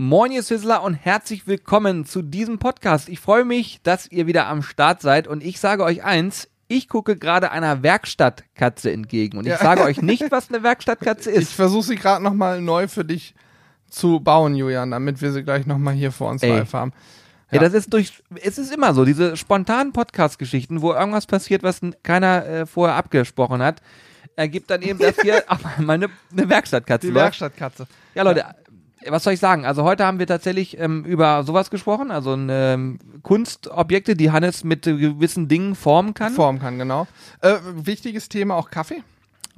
Moin, ihr Sizzler und herzlich willkommen zu diesem Podcast. Ich freue mich, dass ihr wieder am Start seid und ich sage euch eins, ich gucke gerade einer Werkstattkatze entgegen und ich Ja. sage euch nicht, was eine Werkstattkatze Ich ist. versuche sie gerade nochmal neu für dich zu bauen, Julian, damit wir sie gleich nochmal hier vor uns Ey. live haben. Ja, das ist durch, es ist immer so, diese spontanen Podcast-Geschichten, wo irgendwas passiert, was keiner äh, vorher abgesprochen hat, ergibt dann eben, dass hier auf einmal eine, eine Werkstattkatze Die läuft. Werkstattkatze. Ja, Leute, was soll ich sagen? Also heute haben wir tatsächlich ähm, über sowas gesprochen, also ähm, Kunstobjekte, die Hannes mit gewissen Dingen formen kann. Formen kann, genau. Äh, wichtiges Thema auch Kaffee.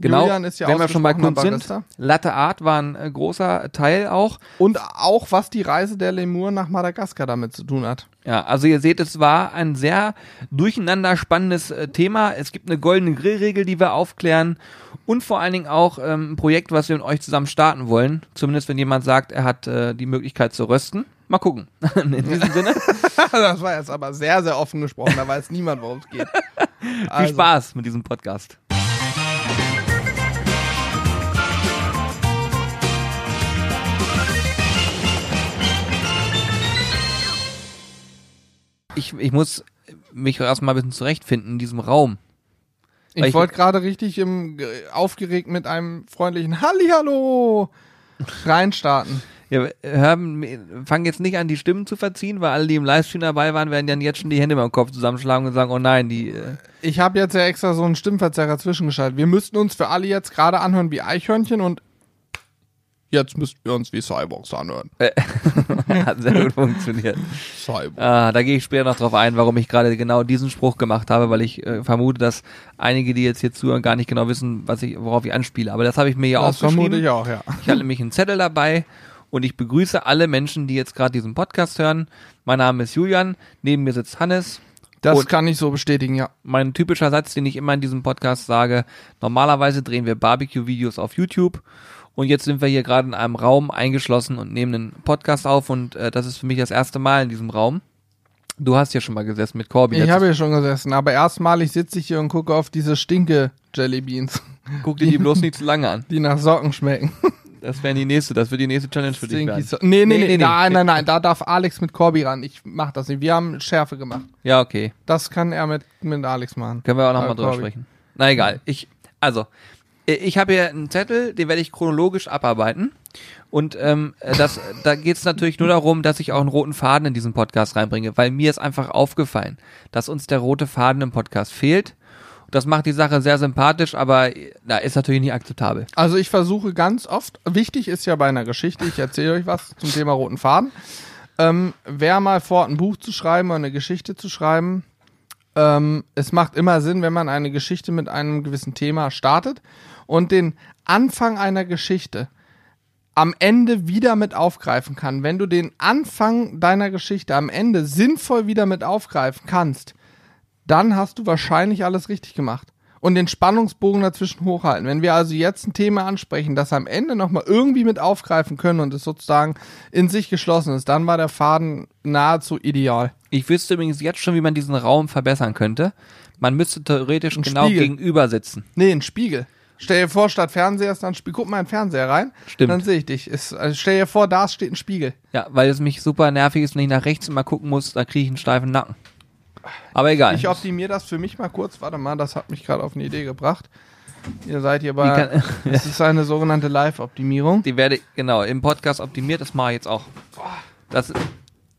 Genau, Julian ist ja wenn wir schon bei Kunst sind. Latte Art war ein äh, großer Teil auch. Und auch, was die Reise der Lemur nach Madagaskar damit zu tun hat. Ja, also ihr seht, es war ein sehr durcheinander spannendes äh, Thema. Es gibt eine goldene Grillregel, die wir aufklären und vor allen Dingen auch ähm, ein Projekt, was wir mit euch zusammen starten wollen. Zumindest wenn jemand sagt, er hat äh, die Möglichkeit zu rösten. Mal gucken. In diesem Sinne, das war jetzt aber sehr, sehr offen gesprochen. Da weiß niemand, worum es geht. viel Also, Spaß mit diesem Podcast. Ich, ich muss mich erstmal ein bisschen zurechtfinden in diesem Raum. Ich ich- wollte gerade richtig im, äh, aufgeregt mit einem freundlichen Hallihallo reinstarten. Ja, hören, fangen jetzt nicht an, die Stimmen zu verziehen, weil alle, die im Livestream dabei waren, werden dann jetzt schon die Hände beim Kopf zusammenschlagen und sagen, oh nein, die, äh, Ich habe jetzt ja extra so einen Stimmverzerrer zwischengeschaltet. Wir müssten uns für alle jetzt gerade anhören wie Eichhörnchen und jetzt müssten wir uns wie Cyborgs anhören. hat sehr gut funktioniert. Cyborg. Ah, da gehe ich später noch drauf ein, warum ich gerade genau diesen Spruch gemacht habe, weil ich äh, vermute, dass einige, die jetzt hier zuhören, gar nicht genau wissen, was ich, worauf ich anspiele. Aber das habe ich mir ja das vermute aufgeschrieben. ich auch, ja. Ich hatte nämlich einen Zettel dabei und ich begrüße alle Menschen, die jetzt gerade diesen Podcast hören. Mein Name ist Julian, neben mir sitzt Hannes. Das Und- kann ich so bestätigen, ja. mein typischer Satz, den ich immer in diesem Podcast sage. Normalerweise drehen wir Barbecue-Videos auf YouTube und jetzt sind wir hier gerade in einem Raum eingeschlossen und nehmen einen Podcast auf und äh, das ist für mich das erste Mal in diesem Raum. Du hast hier schon mal gesessen mit Corby. Ich habe hier schon gesessen, aber erstmalig sitze ich hier und gucke auf diese stinke Jellybeans, Guck dir die bloß nicht zu lange an. die nach Socken schmecken. Das wäre die nächste, das wird die nächste Challenge für dich Stinky werden. so nee, nee, Nee, nee, nee, nee. nein, nein, nein, da darf Alex mit Corby ran. Ich mach das nicht. Wir haben Schärfe gemacht. Ja, okay. Das kann er mit, mit Alex machen. Können wir auch nochmal Äh, drüber sprechen. Na egal. Ich, also, ich habe hier einen Zettel, den werde ich chronologisch abarbeiten. Und ähm, äh, das, da geht es natürlich nur darum, dass ich auch einen roten Faden in diesen Podcast reinbringe, weil mir ist einfach aufgefallen, dass uns der rote Faden im Podcast fehlt. Das macht die Sache sehr sympathisch, aber äh, na, ist natürlich nicht akzeptabel. Also ich versuche ganz oft, wichtig ist ja bei einer Geschichte, ich erzähle euch was zum Thema roten Faden. Ähm, wer mal vorhat, ein Buch zu schreiben oder eine Geschichte zu schreiben, ähm, es macht immer Sinn, wenn man eine Geschichte mit einem gewissen Thema startet und den Anfang einer Geschichte am Ende wieder mit aufgreifen kann. Wenn du den Anfang deiner Geschichte am Ende sinnvoll wieder mit aufgreifen kannst, dann hast du wahrscheinlich alles richtig gemacht. Und den Spannungsbogen dazwischen hochhalten. Wenn wir also jetzt ein Thema ansprechen, das am Ende nochmal irgendwie mit aufgreifen können und es sozusagen in sich geschlossen ist, dann war der Faden nahezu ideal. Ich wüsste übrigens jetzt schon, wie man diesen Raum verbessern könnte. Man müsste theoretisch Ein genau Spiegel. gegenüber sitzen. Nee, ein Spiegel. Stell dir vor, statt Fernseher ist dann Spiegel. Guck mal in den Fernseher rein. Stimmt. Dann sehe ich dich. Ist, also stell dir vor, da steht ein Spiegel. Ja, weil es mich super nervig ist, wenn ich nach rechts immer gucken muss, da kriege ich einen steifen Nacken. Aber egal. Ich optimiere das für mich mal kurz. Warte mal, das hat mich gerade auf eine Idee gebracht. Ihr seid hier bei. Das ist eine sogenannte Live-Optimierung. Die werde, genau, im Podcast optimiert, das mache ich jetzt auch. Das,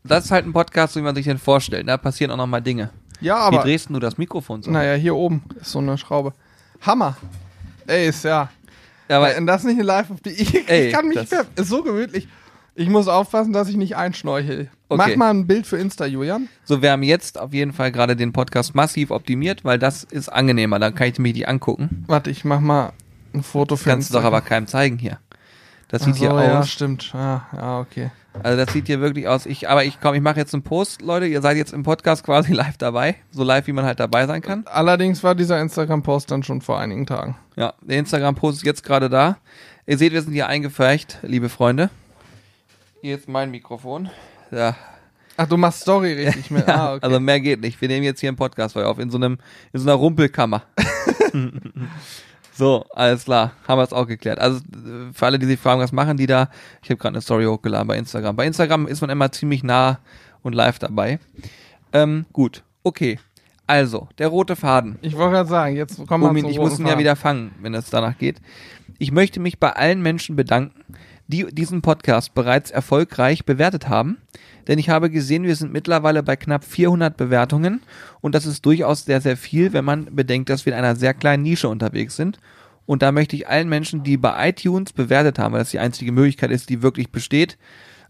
das ist halt ein Podcast, wie man sich den vorstellt. Da passieren auch nochmal Dinge. Ja, Wie aber. drehst denn du das Mikrofon so? Naja, hier oben ist so eine Schraube. Hammer. Ey, ist ja. Ja, aber, das nicht in live auf die. Ich, Ey, ich kann mich das- so gemütlich. Ich muss aufpassen, dass ich nicht einschnorchel. Okay. Mach mal ein Bild für Insta, Julian. so, wir haben jetzt auf jeden Fall gerade den Podcast massiv optimiert, weil das ist angenehmer. Dann kann ich mir die angucken. Warte, ich mach mal ein Foto für Kannst du doch aber keinem zeigen hier. Das Ach sieht so, hier ja, aus. stimmt. Ja, ja, okay. Also das sieht hier wirklich aus. Ich, aber ich komm, ich mache jetzt einen Post, Leute. Ihr seid jetzt im Podcast quasi live dabei. So live, wie man halt dabei sein kann. Allerdings war dieser Instagram-Post dann schon vor einigen Tagen. Ja, der Instagram-Post ist jetzt gerade da. Ihr seht, wir sind hier eingefärcht, liebe Freunde. Hier ist mein Mikrofon. Ja, Ach, du machst Story richtig mit. ja ah, okay. also mehr geht nicht. Wir nehmen jetzt hier einen Podcast für euch auf, in so einem, in so einer Rumpelkammer. so, alles klar, haben wir es auch geklärt. Also für alle, die sich fragen, was machen die da? Ich habe gerade eine Story hochgeladen bei Instagram. Bei Instagram ist man immer ziemlich nah und live dabei. Ähm, gut, okay. Also, der rote Faden. Ich wollte gerade sagen, jetzt kommen wir Omin, zum ich roten muss ihn ja Faden. wieder fangen, wenn es danach geht. Ich möchte mich bei allen Menschen bedanken, die diesen Podcast bereits erfolgreich bewertet haben. Denn ich habe gesehen, wir sind mittlerweile bei knapp 400 Bewertungen. Und das ist durchaus sehr, sehr viel, wenn man bedenkt, dass wir in einer sehr kleinen Nische unterwegs sind. Und da möchte ich allen Menschen, die bei iTunes bewertet haben, weil das die einzige Möglichkeit ist, die wirklich besteht,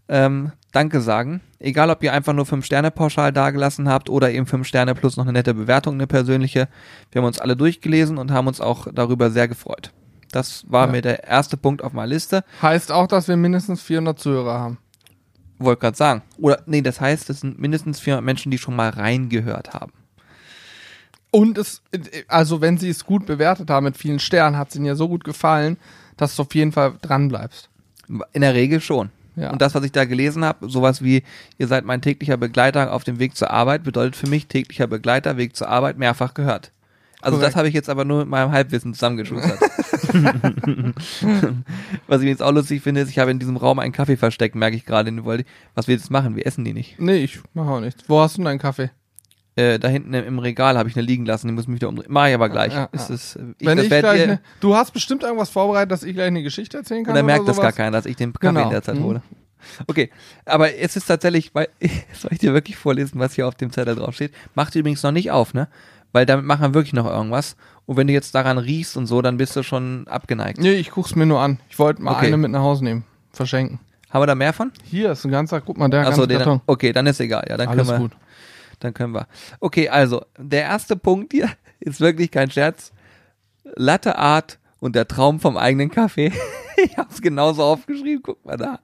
ähm, Danke sagen. Egal, ob ihr einfach nur 5 Sterne pauschal dagelassen habt oder eben 5 Sterne plus noch eine nette Bewertung, eine persönliche. Wir haben uns alle durchgelesen und haben uns auch darüber sehr gefreut. Das war Ja. mir der erste Punkt auf meiner Liste. Heißt auch, dass wir mindestens 400 Zuhörer haben. Wollte gerade sagen. Oder, nee, das heißt, es sind mindestens 400 Menschen, die schon mal reingehört haben. Und es, also wenn sie es gut bewertet haben mit vielen Sternen, hat es ihnen ja so gut gefallen, dass du auf jeden Fall dran bleibst. In der Regel schon. Ja. Und das, was ich da gelesen habe, sowas wie, ihr seid mein täglicher Begleiter auf dem Weg zur Arbeit, bedeutet für mich täglicher Begleiter, Weg zur Arbeit, mehrfach gehört. Also Korrekt. das habe ich jetzt aber nur mit meinem Halbwissen zusammengeschustert. was ich jetzt auch lustig finde, ist, ich habe in diesem Raum einen Kaffee versteckt, merke ich gerade. Was wir jetzt machen, wir essen die nicht. Nee, ich mache auch nichts. Wo hast du deinen Kaffee? Äh, da hinten im Regal habe ich eine liegen lassen, die muss ich mich wieder umdrehen. Mach ich aber gleich. Ja, ist ja. es, äh, Wenn ich werdet gleich ne, Du hast bestimmt irgendwas vorbereitet, dass ich gleich eine Geschichte erzählen kann. Und dann merkt das gar keiner, dass ich den Kaffee Genau. in der Zeit Mhm. hole. Okay, aber es ist tatsächlich, weil, soll ich dir wirklich vorlesen, was hier auf dem Zettel drauf steht? Macht übrigens noch nicht auf, ne? Weil damit machen wir wirklich noch irgendwas. Und wenn du jetzt daran riechst und so, dann bist du schon abgeneigt. Nee, ich guck's mir nur an. Ich wollte mal Okay. eine mit nach Hause nehmen. Verschenken. Haben wir da mehr von? Hier ist ein ganzer, guck mal, der Achso, ganze den, Karton. okay, dann ist egal. Ja, dann Alles können wir, gut. dann können wir. Okay, also, der erste Punkt hier ist wirklich kein Scherz. Latte Art und der Traum vom eigenen Kaffee. ich hab's genauso aufgeschrieben, guck mal da.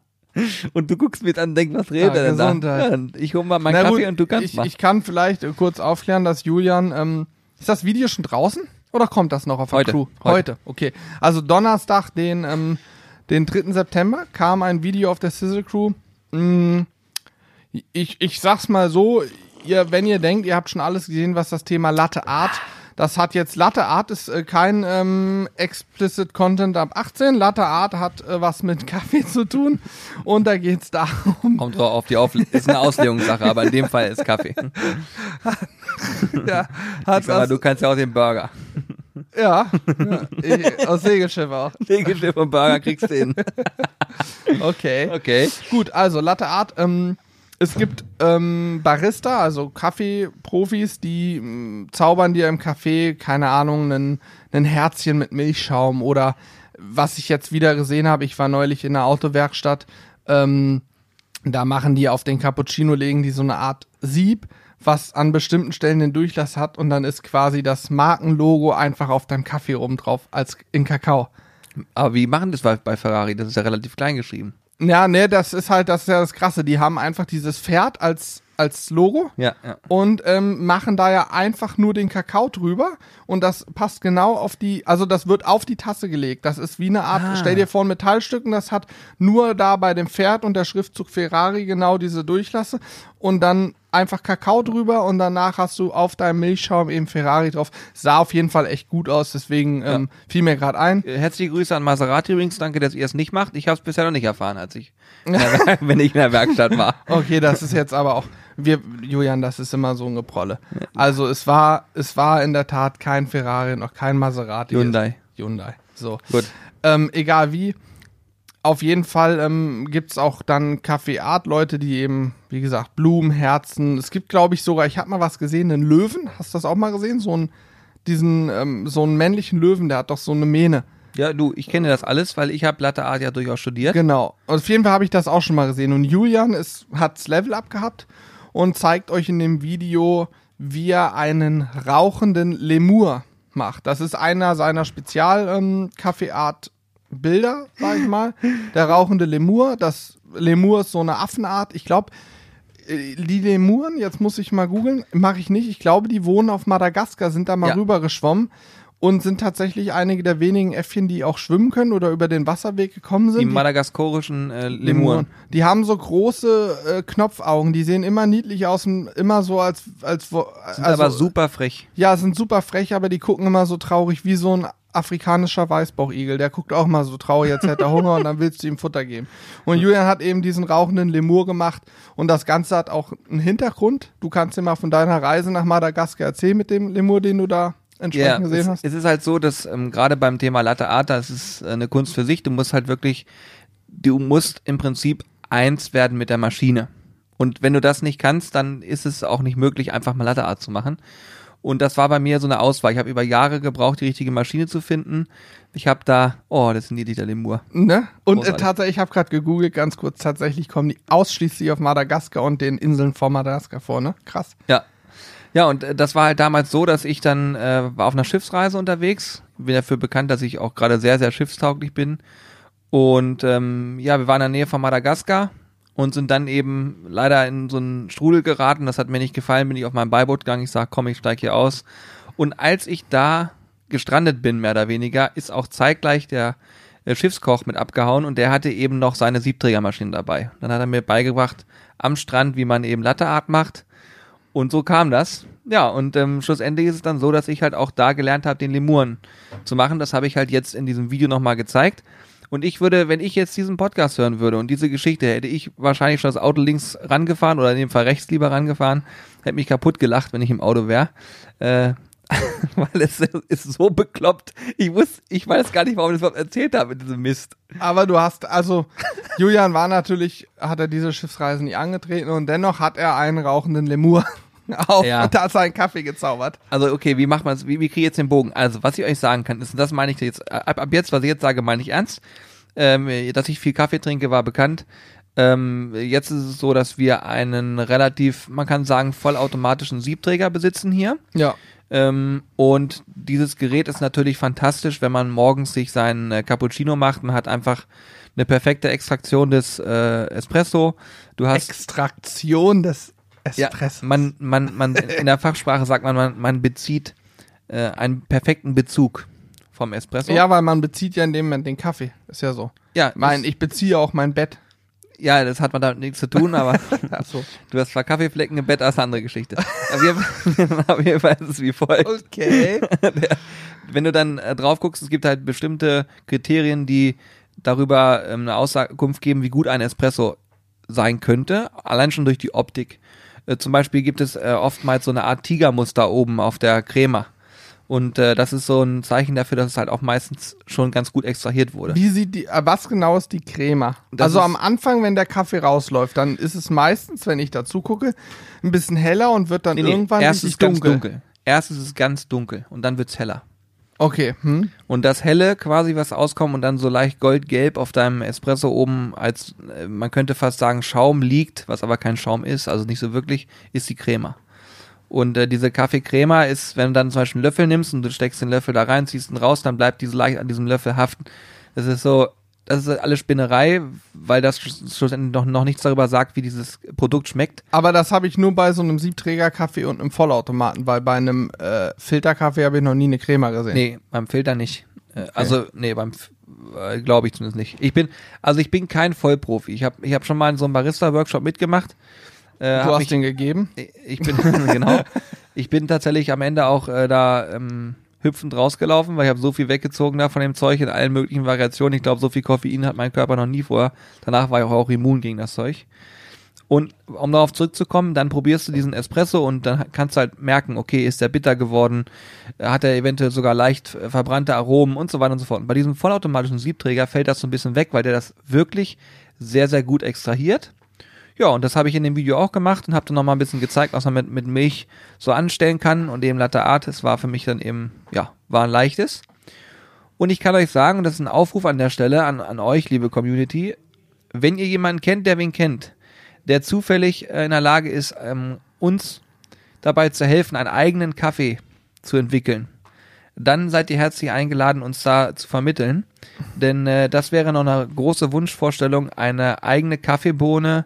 Und du guckst mir dann und denkst, was redet Ja, er denn da? Ja, ich hol mal meinen Na Kaffee gut, und du kannst ich, mal. ich kann vielleicht äh, kurz aufklären, dass Julian, ähm, ist das Video schon draußen? Oder kommt das noch auf der Heute. Crew? Heute. okay. Also Donnerstag, den, ähm, den 3. September, kam ein Video auf der Sizzle Crew. Mm, ich, ich sag's mal so, ihr, wenn ihr denkt, ihr habt schon alles gesehen, was das Thema Latte Art, das hat jetzt, Latte Art ist äh, kein ähm, explicit Content ab 18. Latte Art hat äh, was mit Kaffee zu tun. Und da geht's darum, Kommt drauf auf die Aufle ist eine Auslegungssache, aber in dem Fall ist Kaffee. ja, hat Ich sag mal, was, du kannst ja auch den Burger. Ja, ja ich, aus Segelschiff auch. Legenschiff und Burger kriegst du hin. Okay. Okay. Gut, also Latte Art. Ähm, es gibt ähm, Barista, also Kaffeeprofis, die ähm, zaubern dir im Café, keine Ahnung, ein ein Herzchen mit Milchschaum oder was ich jetzt wieder gesehen habe, ich war neulich in einer Autowerkstatt, ähm, da machen die auf den Cappuccino, legen die so eine Art Sieb, was an bestimmten Stellen den Durchlass hat und dann ist quasi das Markenlogo einfach auf deinem Kaffee oben drauf als in Kakao. Aber wie machen das bei Ferrari? Das ist ja relativ klein geschrieben. Ja, ne, das ist halt, das ist ja das Krasse. Die haben einfach dieses Pferd als, als Logo Ja, ja. und ähm, machen da ja einfach nur den Kakao drüber und das passt genau auf die, also das wird auf die Tasse gelegt. Das ist wie eine Art, Ah. stell dir vor, ein Metallstücken, das hat nur da bei dem Pferd und der Schriftzug Ferrari genau diese Durchlasse und dann einfach Kakao drüber und danach hast du auf deinem Milchschaum eben Ferrari drauf. Sah auf jeden Fall echt gut aus, deswegen ähm, fiel mir gerade ein. Äh, Herzliche Grüße an Maserati übrigens. Danke, dass ihr es nicht macht. Ich habe es bisher noch nicht erfahren, als ich, in der Wer- wenn ich in der Werkstatt war. Okay, das ist jetzt aber auch, wir, Julian, das ist immer so ein Geprolle. Also es war, es war in der Tat kein Ferrari, noch kein Maserati. Hyundai. Hyundai. So. Gut. Ähm, egal wie. Auf jeden Fall ähm, gibt es auch dann Kaffee Art Leute, die eben, wie gesagt, Blumen, Herzen. Es gibt, glaube ich, sogar, ich habe mal was gesehen, einen Löwen. Hast du das auch mal gesehen? So einen, diesen, ähm, so einen männlichen Löwen, der hat doch so eine Mähne. Ja, du, ich kenne das alles, weil ich habe Latte Art ja durchaus studiert. Genau. Und auf jeden Fall habe ich das auch schon mal gesehen. Und Julian ist, hat's Level up gehabt und zeigt euch in dem Video, wie er einen rauchenden Lemur macht. Das ist einer seiner Spezial ähm, Kaffeeart Bilder, sag ich mal. Der rauchende Lemur. Das Lemur ist so eine Affenart. Ich glaube, die Lemuren, jetzt muss ich mal googeln, mache ich nicht. Ich glaube, die wohnen auf Madagaskar, sind da mal Ja. rüber geschwommen und sind tatsächlich einige der wenigen Äffchen, die auch schwimmen können oder über den Wasserweg gekommen sind. Die madagaskarischen äh, Lemuren. Die haben so große äh, Knopfaugen, die sehen immer niedlich aus, und immer so als als wo- Sind also, aber super frech. Ja, sind super frech, aber die gucken immer so traurig wie so ein afrikanischer Weißbauchigel. Der guckt auch mal so traurig, jetzt hätte er Hunger und dann willst du ihm Futter geben. Und Julian hat eben diesen rauchenden Lemur gemacht und das Ganze hat auch einen Hintergrund. Du kannst dir mal von deiner Reise nach Madagaskar erzählen mit dem Lemur, den du da entsprechend Ja, gesehen es, hast. es ist halt so, dass ähm, gerade beim Thema Latte Art, das ist äh, eine Kunst für sich. Du musst halt wirklich, du musst im Prinzip eins werden mit der Maschine. Und wenn du das nicht kannst, dann ist es auch nicht möglich, einfach mal Latte Art zu machen. Und das war bei mir so eine Auswahl. Ich habe über Jahre gebraucht, die richtige Maschine zu finden. Ich habe da, oh, das sind die Dieter Lemur. Ne? Und äh, tatsächlich, ich habe gerade gegoogelt, ganz kurz, tatsächlich kommen die ausschließlich auf Madagaskar und den Inseln vor Madagaskar vor, ne? Krass. Ja. Ja, und äh, das war halt damals so, dass ich dann äh, war auf einer Schiffsreise unterwegs. Bin dafür bekannt, dass ich auch gerade sehr, sehr schiffstauglich bin. Und ähm, ja, wir waren in der Nähe von Madagaskar und sind dann eben leider in so einen Strudel geraten. Das hat mir nicht gefallen, bin ich auf mein Beiboot gegangen. Ich sag, komm, ich steig hier aus. Und als ich da gestrandet bin, mehr oder weniger, ist auch zeitgleich der äh, Schiffskoch mit abgehauen und der hatte eben noch seine Siebträgermaschine dabei. Dann hat er mir beigebracht am Strand, wie man eben Latteart macht. Und so kam das. Ja, und ähm, schlussendlich ist es dann so, dass ich halt auch da gelernt habe, den Lemuren zu machen. Das habe ich halt jetzt in diesem Video nochmal gezeigt. Und ich würde, wenn ich jetzt diesen Podcast hören würde und diese Geschichte, hätte ich wahrscheinlich schon das Auto links rangefahren oder in dem Fall rechts lieber rangefahren, hätte mich kaputt gelacht, wenn ich im Auto wäre. Äh, weil es ist so bekloppt. Ich wusste, ich weiß gar nicht, warum ich das überhaupt erzählt habe mit diesem Mist. Aber du hast, also, Julian war natürlich, hat er diese Schiffsreise nie angetreten und dennoch hat er einen rauchenden Lemur auf Ja. und da hat seinen Kaffee gezaubert. Also okay, wie macht man es? Wie, wie kriege ich jetzt den Bogen? Also was ich euch sagen kann, ist, und das meine ich jetzt, ab, ab jetzt, was ich jetzt sage, meine ich ernst. Ähm, dass ich viel Kaffee trinke, war bekannt. Ähm, jetzt ist es so, dass wir einen relativ, man kann sagen, vollautomatischen Siebträger besitzen hier. Ja. Ähm, und dieses Gerät ist natürlich fantastisch, wenn man morgens sich seinen äh, Cappuccino macht. Man hat einfach eine perfekte Extraktion des äh, Espresso. Du hast Extraktion des ja, Espresso. man, man, man, in der Fachsprache sagt man, man, man bezieht äh, einen perfekten Bezug vom Espresso. Ja, weil man bezieht ja in dem Moment den Kaffee. Ist ja so. ja, Mein, ich beziehe auch mein Bett. ja, das hat man damit nichts zu tun, aber Achso. du hast zwar Kaffeeflecken im Bett, das ist eine andere Geschichte. Auf jeden Fall, ist es wie folgt. Okay. Wenn du dann äh, drauf guckst, es gibt halt bestimmte Kriterien, die darüber ähm, eine Auskunft geben, wie gut ein Espresso sein könnte, allein schon durch die Optik. Äh, zum Beispiel gibt es äh, oftmals so eine Art Tigermuster oben auf der Crema. Und äh, das ist so ein Zeichen dafür, dass es halt auch meistens schon ganz gut extrahiert wurde. Wie sieht die, äh, was genau ist die Crema? Das also am Anfang, wenn der Kaffee rausläuft, dann ist es meistens, wenn ich dazu gucke, ein bisschen heller und wird dann Nee, nee, irgendwann erst richtig ist es ganz dunkel. dunkel. Erst ist es ganz dunkel und dann wird's heller. Okay, hm? Und das helle quasi, was auskommt und dann so leicht goldgelb auf deinem Espresso oben als, äh, man könnte fast sagen, Schaum liegt, was aber kein Schaum ist, also nicht so wirklich, ist die Crema. Und äh, diese Kaffeecrema ist, wenn du dann zum Beispiel einen Löffel nimmst und du steckst den Löffel da rein, ziehst ihn raus, dann bleibt diese leicht an diesem Löffel haften. Das ist so, das ist alles Spinnerei, weil das sch- schlussendlich noch, noch nichts darüber sagt, wie dieses Produkt schmeckt. Aber das habe ich nur bei so einem Siebträger-Kaffee und einem Vollautomaten, weil bei einem äh, Filterkaffee habe ich noch nie eine Crema gesehen. Nee, beim Filter nicht. Äh, Also, nee, beim äh, glaube ich zumindest nicht. Ich bin, also ich bin kein Vollprofi. Ich habe ich hab schon mal in so einem Barista-Workshop mitgemacht. Äh, du hast mich, den gegeben. ich bin, genau. Ich bin tatsächlich am Ende auch äh, da ähm, hüpfend rausgelaufen, weil ich habe so viel weggezogen da von dem Zeug in allen möglichen Variationen. Ich glaube, so viel Koffein hat mein Körper noch nie vorher. Danach war ich auch, immun gegen das Zeug. Und um darauf zurückzukommen, dann probierst du diesen Espresso und dann kannst du halt merken, okay, ist der bitter geworden, hat er eventuell sogar leicht verbrannte Aromen und so weiter und so fort. Und bei diesem vollautomatischen Siebträger fällt das so ein bisschen weg, weil der das wirklich sehr, sehr gut extrahiert. Ja, und das habe ich in dem Video auch gemacht und habe dann nochmal ein bisschen gezeigt, was man mit, mit Milch so anstellen kann und eben Latte Art, es war für mich dann eben, ja, war ein leichtes. Und ich kann euch sagen, und das ist ein Aufruf an der Stelle an, an euch, liebe Community, wenn ihr jemanden kennt, der wen kennt, der zufällig äh, in der Lage ist, ähm, uns dabei zu helfen, einen eigenen Kaffee zu entwickeln, dann seid ihr herzlich eingeladen, uns da zu vermitteln. Denn äh, das wäre noch eine große Wunschvorstellung, eine eigene Kaffeebohne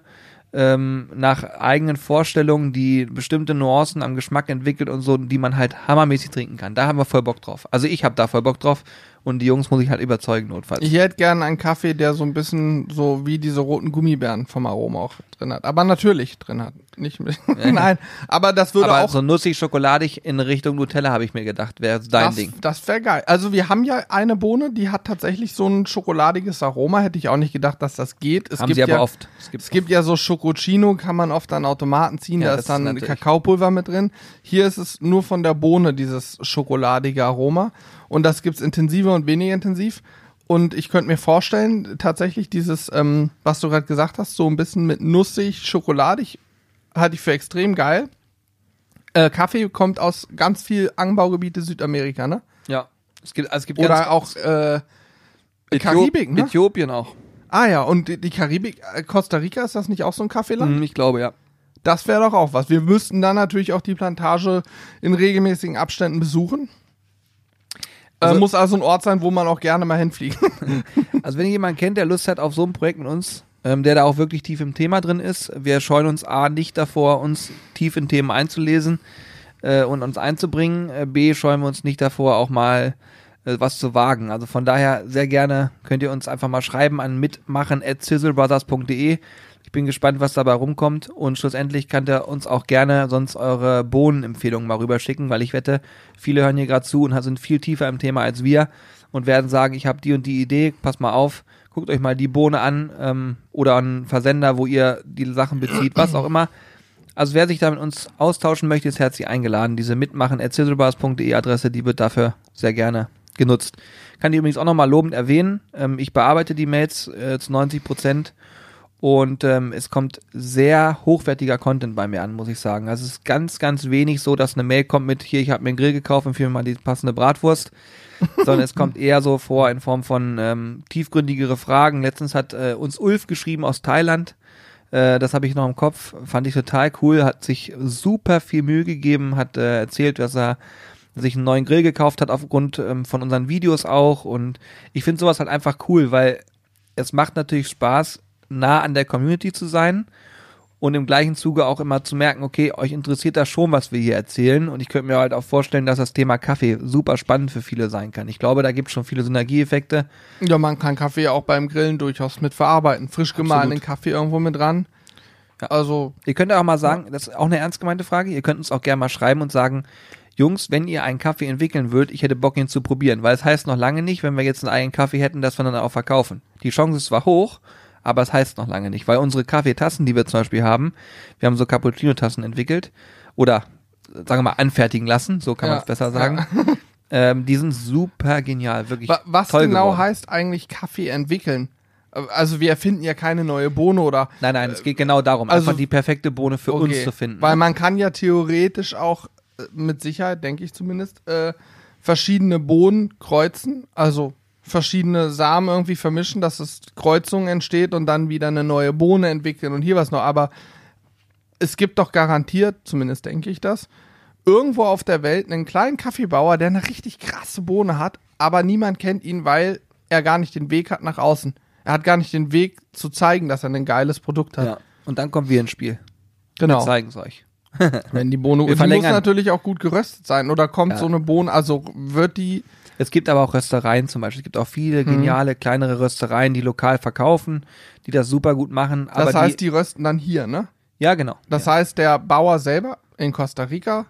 ähm, nach eigenen Vorstellungen, die bestimmte Nuancen am Geschmack entwickelt und so, die man halt hammermäßig trinken kann. Da haben wir voll Bock drauf. Also ich habe da voll Bock drauf Und die Jungs muss ich halt überzeugen, notfalls. Ich hätte gerne einen Kaffee, der so ein bisschen so wie diese roten Gummibären vom Aroma auch drin hat. Aber natürlich drin hat. Nicht mit. Nein, aber das würde Aber auch. so nussig, schokoladig in Richtung Nutella habe ich mir gedacht, wäre dein das, Ding. Das wäre geil. Also wir haben ja eine Bohne, die hat tatsächlich so ein schokoladiges Aroma. Hätte ich auch nicht gedacht, dass das geht. Es Haben gibt sie aber ja, oft. Es gibt Es gibt ja so Schokocino, kann man oft an Automaten ziehen, Ja, da ist dann ist Kakaopulver mit drin. Hier ist es nur von der Bohne, dieses schokoladige Aroma. Und das gibt's intensiver und weniger intensiv. Und ich könnte mir vorstellen, tatsächlich dieses, ähm, was du gerade gesagt hast, so ein bisschen mit nussig, schokoladig, halte ich für extrem geil. Äh, Kaffee kommt aus ganz viel Anbaugebiete Südamerika, ne? ja. Es gibt, also es gibt Oder ganz, auch äh, Äthiop- Karibik, ne? Äthiopien auch. Ah ja, und die, die Karibik, äh, Costa Rica, ist das nicht auch so ein Kaffeeland? Hm, ich glaube, ja. Das wäre doch auch was. Wir müssten dann natürlich auch die Plantage in regelmäßigen Abständen besuchen. Also- äh, muss also ein Ort sein, wo man auch gerne mal hinfliegt. Also wenn ihr jemanden kennt, der Lust hat auf so ein Projekt mit uns, ähm, der da auch wirklich tief im Thema drin ist, wir scheuen uns A nicht davor, uns tief in Themen einzulesen äh, und uns einzubringen. Äh, B scheuen wir uns nicht davor, auch mal äh, was zu wagen. Also von daher sehr gerne könnt ihr uns einfach mal schreiben an mitmachen@sizzlebrothers.de. Ich bin gespannt, was dabei rumkommt und schlussendlich könnt ihr uns auch gerne sonst eure Bohnenempfehlungen mal rüberschicken, weil ich wette, viele hören hier gerade zu und sind viel tiefer im Thema als wir und werden sagen, ich habe die und die Idee, passt mal auf, guckt euch mal die Bohne an ähm, oder einen Versender, wo ihr die Sachen bezieht, was auch immer. Also wer sich da mit uns austauschen möchte, ist herzlich eingeladen. Diese mitmachen Adresse, die wird dafür sehr gerne genutzt. Kann die übrigens auch nochmal lobend erwähnen. Ähm, ich bearbeite die Mails äh, zu 90 Prozent und ähm, es kommt sehr hochwertiger Content bei mir an, muss ich sagen. Also es ist ganz, ganz wenig so, dass eine Mail kommt mit, hier, ich habe mir einen Grill gekauft und für mir mal die passende Bratwurst. sondern es kommt eher so vor in Form von ähm, tiefgründigere Fragen. Letztens hat äh, uns Ulf geschrieben aus Thailand. Äh, das habe ich noch im Kopf. Fand ich total cool. Hat sich super viel Mühe gegeben. Hat äh, erzählt, dass er sich einen neuen Grill gekauft hat aufgrund ähm, von unseren Videos auch. Und ich finde sowas halt einfach cool, weil es macht natürlich Spaß, nah an der Community zu sein und im gleichen Zuge auch immer zu merken, okay, euch interessiert das schon, was wir hier erzählen. Und ich könnte mir halt auch vorstellen, dass das Thema Kaffee super spannend für viele sein kann. Ich glaube, da gibt es schon viele Synergieeffekte. ja, man kann Kaffee auch beim Grillen durchaus mit verarbeiten. Frisch gemahlenen. Kaffee irgendwo mit dran. Ja. Also, Ihr könnt auch mal sagen, das ist auch eine ernst gemeinte Frage, ihr könnt uns auch gerne mal schreiben und sagen, Jungs, wenn ihr einen Kaffee entwickeln würdet, ich hätte Bock, ihn zu probieren. Weil es heißt noch lange nicht, wenn wir jetzt einen eigenen Kaffee hätten, dass wir dann auch verkaufen. Die Chance ist zwar hoch, aber es heißt noch lange nicht, weil unsere Kaffeetassen, die wir zum Beispiel haben, wir haben so Cappuccino-Tassen entwickelt oder sagen wir mal anfertigen lassen, so kann Ja, man es besser sagen. Ähm, die sind super genial, wirklich wa was toll genau geworden. heißt eigentlich Kaffee entwickeln? Also wir erfinden ja keine neue Bohne oder Nein, nein, es geht genau darum, also- einfach die perfekte Bohne für uns Okay. zu finden. Weil man kann ja theoretisch auch äh, mit Sicherheit, denke ich zumindest, äh, verschiedene Bohnen kreuzen, also verschiedene Samen irgendwie vermischen, dass es Kreuzung entsteht und dann wieder eine neue Bohne entwickeln und hier was noch. Aber es gibt doch garantiert, zumindest denke ich das, irgendwo auf der Welt einen kleinen Kaffeebauer, der eine richtig krasse Bohne hat, aber niemand kennt ihn, weil er gar nicht den Weg hat nach außen. Er hat gar nicht den Weg zu zeigen, dass er ein geiles Produkt hat. ja. Und dann kommen wir ins Spiel. Genau. Wir zeigen es euch. Wenn die Bohne, Wir die muss natürlich auch gut geröstet sein. Oder kommt Ja. so eine Bohne, also wird die, Es gibt aber auch Röstereien zum Beispiel. Es gibt auch viele geniale kleinere Röstereien, die lokal verkaufen, die das super gut machen. Das heißt, die, die rösten dann hier, ne? ja genau. Das ja. heißt, der Bauer selber in Costa Rica